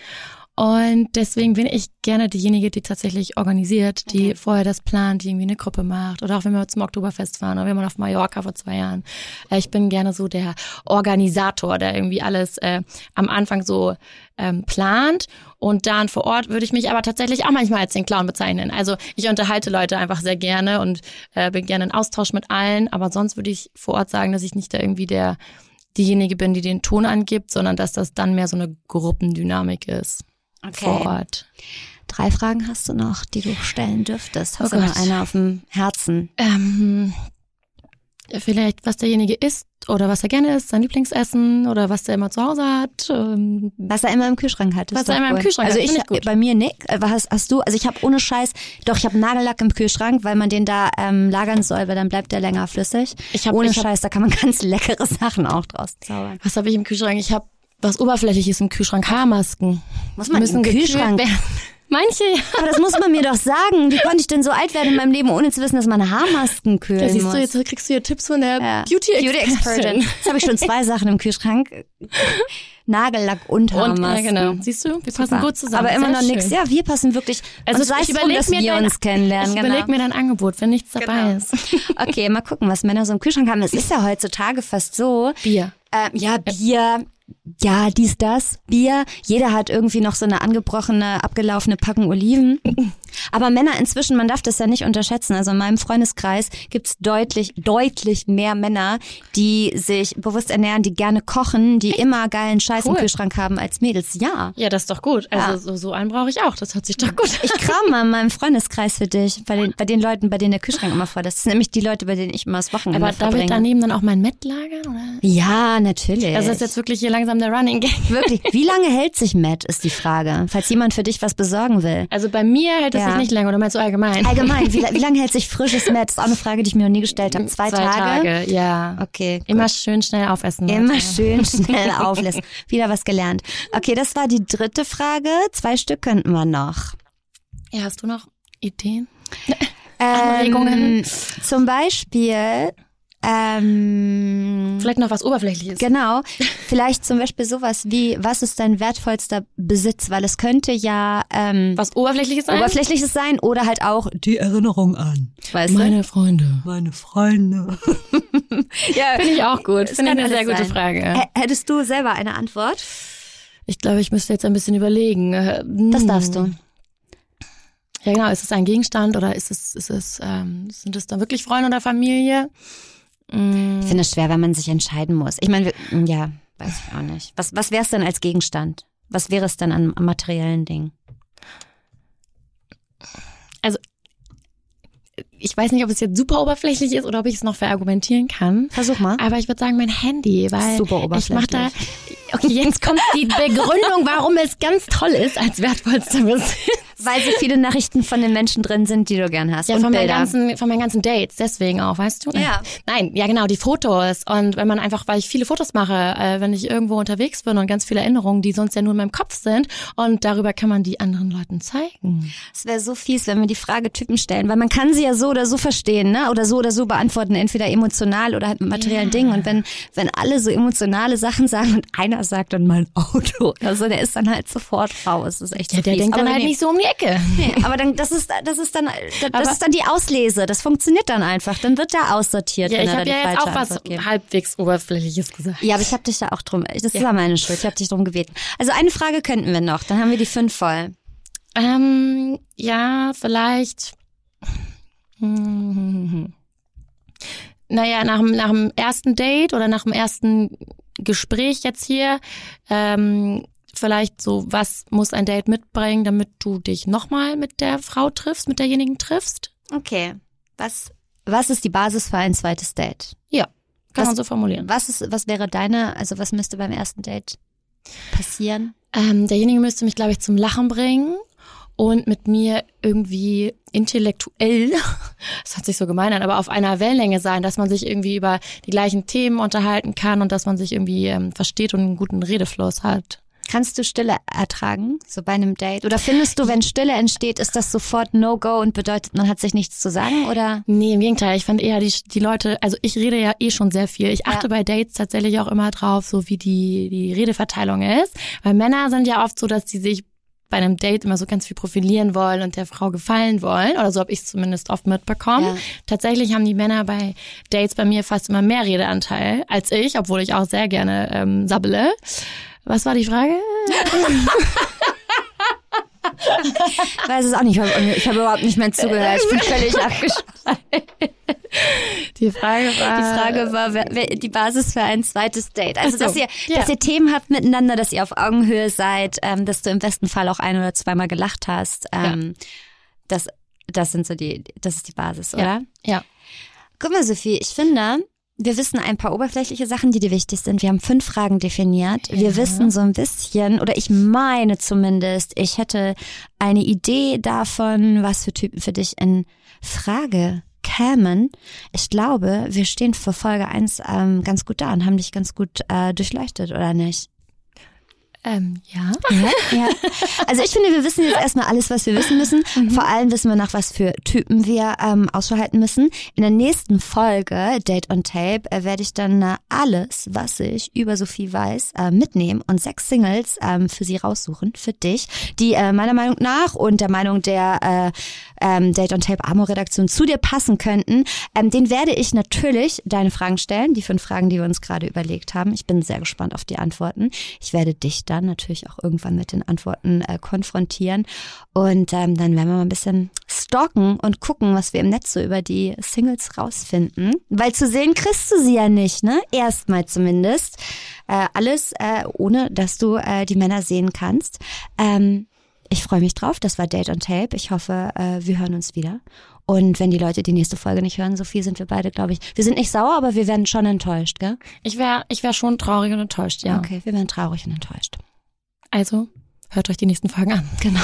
Und deswegen bin ich gerne diejenige, die tatsächlich organisiert, die vorher das plant, die irgendwie eine Gruppe macht. Oder auch wenn wir zum Oktoberfest fahren oder wir waren auf Mallorca vor zwei Jahren. Äh, Ich bin gerne so der Organisator, der irgendwie alles äh, am Anfang so ähm, plant. Und dann vor Ort würde ich mich aber tatsächlich auch manchmal als den Clown bezeichnen. Also ich unterhalte Leute einfach sehr gerne und äh, bin gerne in Austausch mit allen. Aber sonst würde ich vor Ort sagen, dass ich nicht da irgendwie der diejenige bin, die den Ton angibt, sondern dass das dann mehr so eine Gruppendynamik ist vor Ort. Drei Fragen hast du noch, die du stellen dürftest. Hast Oh du noch eine auf dem Herzen? Ähm, vielleicht, was derjenige isst oder was er gerne isst, sein Lieblingsessen oder was er immer zu Hause hat. Ähm, Was er immer im Kühlschrank hat. Was er immer im. Kühlschrank also hat, ich, find ich gut. bei mir nicht. Äh, Was hast, du? Also ich habe ohne Scheiß, doch ich habe Nagellack im Kühlschrank, weil man den da ähm, lagern soll, weil dann bleibt der länger flüssig. Ich hab- ohne ich hab- Scheiß, da kann man ganz leckere Sachen auch draus zaubern. was habe ich im Kühlschrank? Ich habe was Oberflächliches im Kühlschrank, Haarmasken. Muss man müssen im Kühlschrank? werden. Manche, ja. Aber das muss man mir doch sagen. Wie konnte ich denn so alt werden in meinem Leben, ohne zu wissen, dass man Haarmasken kühlen Da siehst muss? du, jetzt kriegst du hier Tipps von der Ja. Beauty Beauty Expertin. Jetzt habe ich schon zwei Sachen im Kühlschrank. Nagellack und Und, Haarmasken. ja, genau. Siehst du, wir passen gut zusammen. Aber immer noch nichts. Ja, wir passen wirklich. Also und sei ich es drum, überleg dass mir wir dein- uns kennenlernen. Ich genau. überleg mir dein Angebot, wenn nichts dabei Genau. ist. Okay, mal gucken, was Männer so im Kühlschrank haben. Es ist ja heutzutage fast so. Bier. Ähm, ja, Bier. Ja, dies, das, Bier. Jeder hat irgendwie noch so eine angebrochene, abgelaufene Packung Oliven. Aber Männer inzwischen, man darf das ja nicht unterschätzen. Also in meinem Freundeskreis gibt's deutlich, deutlich mehr Männer, die sich bewusst ernähren, die gerne kochen, die immer geilen Scheiß im Cool. Kühlschrank haben als Mädels. Ja. Ja, das ist doch gut. Also Ja. so, so einen brauche ich auch. Das hört sich doch gut an. Ich kram mal in meinem Freundeskreis für dich, bei den, bei den Leuten, bei denen der Kühlschrank immer voll ist. Das sind nämlich die Leute, bei denen ich immer das Wochenende Aber darf ich verbringe. daneben dann auch mein Met lagern? Oder? ja, natürlich. Also ist jetzt wirklich hier langsam der Running Gag. Wirklich, wie lange hält sich Matt, ist die Frage, falls jemand für dich was besorgen will. Also bei mir hält es Ja. sich nicht lange, oder meinst du allgemein? Allgemein, wie, wie lange hält sich frisches Matt? Das ist auch eine Frage, die ich mir noch nie gestellt habe. Zwei, Zwei Tage, ja. Okay. gut. Immer schön schnell aufessen. Immer Leute. schön schnell auflässt. Wieder was gelernt. Okay, das war die dritte Frage. Zwei Stück könnten wir noch. Ja, hast du noch Ideen? Ähm, Anregungen? Zum Beispiel, ähm, Vielleicht noch was Oberflächliches. Genau. Vielleicht zum Beispiel sowas wie, was ist dein wertvollster Besitz? Weil es könnte ja ähm, Was Oberflächliches sein? Oberflächliches sein oder halt auch die Erinnerung an. Weißt Meine Freunde. du? Meine Freunde. ja, Finde ich auch gut. Finde ich eine sehr gute sein. Frage. H- Hättest du selber eine Antwort? Ich glaube, ich müsste jetzt ein bisschen überlegen. Äh, Das hm. darfst du. Ja, genau. Ist es ein Gegenstand oder ist es, ist es, ähm, sind es dann wirklich Freunde oder Familie? Mm, Ich finde es schwer, wenn man sich entscheiden muss. Ich meine, wir- ja, weiß ich auch nicht. Was, was wäre es denn als Gegenstand? Was wäre es denn an, an materiellen Dingen? ich weiß nicht, ob es jetzt super oberflächlich ist oder ob ich es noch verargumentieren kann. Versuch mal. Aber ich würde sagen, mein Handy, weil Super ich mach da. oberflächlich. Okay, jetzt kommt die Begründung, warum es ganz toll ist als wertvollster Besitz. Weil so viele Nachrichten von den Menschen drin sind, die du gern hast. Ja, und von meinen, ganzen, von meinen ganzen Dates, deswegen auch, weißt du? Ja. Nein, ja genau, die Fotos. Und wenn man einfach, weil ich viele Fotos mache, äh, wenn ich irgendwo unterwegs bin und ganz viele Erinnerungen, die sonst ja nur in meinem Kopf sind. Und darüber kann man die anderen Leuten zeigen. Es wäre so fies, wenn wir die Frage Typen stellen, weil man kann sie ja so oder so verstehen, ne? Oder so oder so beantworten, entweder emotional oder halt mit materiellen Dingen. Und wenn, wenn alle so emotionale Sachen sagen und einer sagt dann mein Auto oder so, der ist dann halt sofort raus. Das ist echt Ja, so der fies. denkt dann Aber halt nee, nicht so um die Ecke. Nee, aber dann, das ist, das ist dann, das Aber- ist dann die Auslese. Das funktioniert dann einfach. Dann wird der aussortiert, Ja, wenn ich habe da ja jetzt auch was gibt. halbwegs Oberflächliches gesagt. Ja, aber ich habe dich ja auch drum, das war meine Schuld, ich habe dich drum gebeten. Also eine Frage könnten wir noch, dann haben wir die fünf voll. Ähm, ja, vielleicht. Hm. Naja, nach, dem- nach dem ersten Date oder nach dem ersten Gespräch jetzt hier, ähm, vielleicht so, was muss ein Date mitbringen, damit du dich nochmal mit der Frau triffst, mit derjenigen triffst? Okay. Was, was ist die Basis für ein zweites Date? Ja, kann Was- man so formulieren. Was ist, was wäre deine, also was müsste beim ersten Date passieren? Ähm, derjenige müsste mich, glaube ich, zum Lachen bringen und mit mir irgendwie intellektuell, das hört sich so gemein an, aber auf einer Wellenlänge sein, dass man sich irgendwie über die gleichen Themen unterhalten kann und dass man sich irgendwie ähm, versteht und einen guten Redefluss hat. Kannst du Stille ertragen, so bei einem Date? Oder findest du, wenn Stille entsteht, ist das sofort No-Go und bedeutet, man hat sich nichts zu sagen? Oder? Nee, im Gegenteil, ich fand eher die, die Leute, also ich rede ja eh schon sehr viel. Ich achte Ja. bei Dates tatsächlich auch immer drauf, so wie die, die Redeverteilung ist. Weil Männer sind ja oft so, dass sie sich bei einem Date immer so ganz viel profilieren wollen und der Frau gefallen wollen. Oder so habe ich es zumindest oft mitbekommen. Ja. Tatsächlich haben die Männer bei Dates bei mir fast immer mehr Redeanteil als ich, obwohl ich auch sehr gerne ähm, sabbele. Was war die Frage? Ich weiß es auch nicht, ich habe überhaupt nicht mehr zugehört. Ich bin völlig abgeschweift. Die Frage war. Die Frage war, wer, wer, die Basis für ein zweites Date. Also, so, dass, ihr, ja. dass ihr Themen habt miteinander, dass ihr auf Augenhöhe seid, ähm, dass du im besten Fall auch ein oder zweimal gelacht hast. Ähm, das, das sind so die, das ist die Basis, oder? Ja. Guck mal, Sophie, ich finde, wir wissen ein paar oberflächliche Sachen, die dir wichtig sind. Wir haben fünf Fragen definiert. Wir wissen so ein bisschen, oder ich meine zumindest, ich hätte eine Idee davon, was für Typen für dich in Frage kämen. Ich glaube, wir stehen für Folge eins ähm, ganz gut da und haben dich ganz gut äh, durchleuchtet, oder nicht? Ähm, ja. Ja. Also ich finde, wir wissen jetzt erstmal alles, was wir wissen müssen. Mhm. Vor allem wissen wir nach was für Typen wir ähm, Ausschau halten müssen. In der nächsten Folge, Date on Tape, äh, werde ich dann äh, alles, was ich über Sophie weiß, äh, mitnehmen und sechs Singles ähm, für sie raussuchen, für dich, die äh, meiner Meinung nach und der Meinung der äh, ähm, Date on Tape Amo Redaktion zu dir passen könnten. Ähm, den werde ich natürlich deine Fragen stellen, die fünf Fragen, die wir uns gerade überlegt haben. Ich bin sehr gespannt auf die Antworten. Ich werde dich dann natürlich auch irgendwann mit den Antworten äh, konfrontieren und ähm, dann werden wir mal ein bisschen stalken und gucken, was wir im Netz so über die Singles rausfinden. Weil zu sehen kriegst du sie ja nicht, ne? Erstmal zumindest. Äh, alles äh, ohne, dass du äh, die Männer sehen kannst. Ähm, ich freue mich drauf. Das war Date on Tape. Ich hoffe, äh, wir hören uns wieder. Und wenn die Leute die nächste Folge nicht hören, so viel sind wir beide, glaube ich. Wir sind nicht sauer, aber wir werden schon enttäuscht, gell? Ich wäre ich wär schon traurig und enttäuscht, ja. Okay, wir werden traurig und enttäuscht. Also, hört euch die nächsten Folgen an. Genau.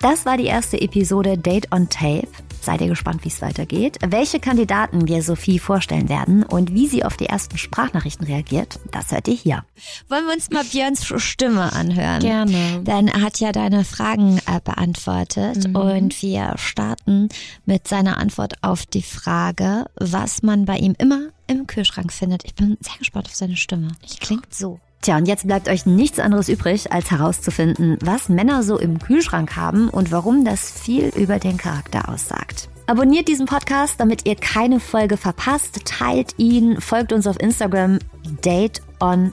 Das war die erste Episode Date on Tape. Seid ihr gespannt, wie es weitergeht? Welche Kandidaten wir Sophie vorstellen werden und wie sie auf die ersten Sprachnachrichten reagiert, das hört ihr hier. Wollen wir uns mal Björns Stimme anhören? Gerne. Denn er hat ja deine Fragen äh, beantwortet und wir starten mit seiner Antwort auf die Frage, was man bei ihm immer im Kühlschrank findet. Ich bin sehr gespannt auf seine Stimme. Ich klingt so. Tja, und jetzt bleibt euch nichts anderes übrig, als herauszufinden, was Männer so im Kühlschrank haben und warum das viel über den Charakter aussagt. Abonniert diesen Podcast, damit ihr keine Folge verpasst. Teilt ihn, folgt uns auf Instagram dateon.tape.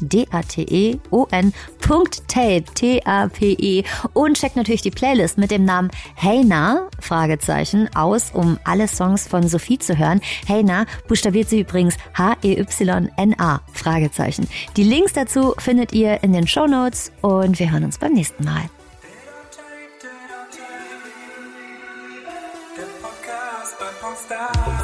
D-A-T-E-O-N Punkt Tape, T-A-P-E und checkt natürlich die Playlist mit dem Namen Hey Na, Fragezeichen, aus, um alle Songs von Sophie zu hören. Hey Na buchstabiert sie übrigens H-E-Y-N-A, Fragezeichen. Die Links dazu findet ihr in den Shownotes und wir hören uns beim nächsten Mal. Popstars.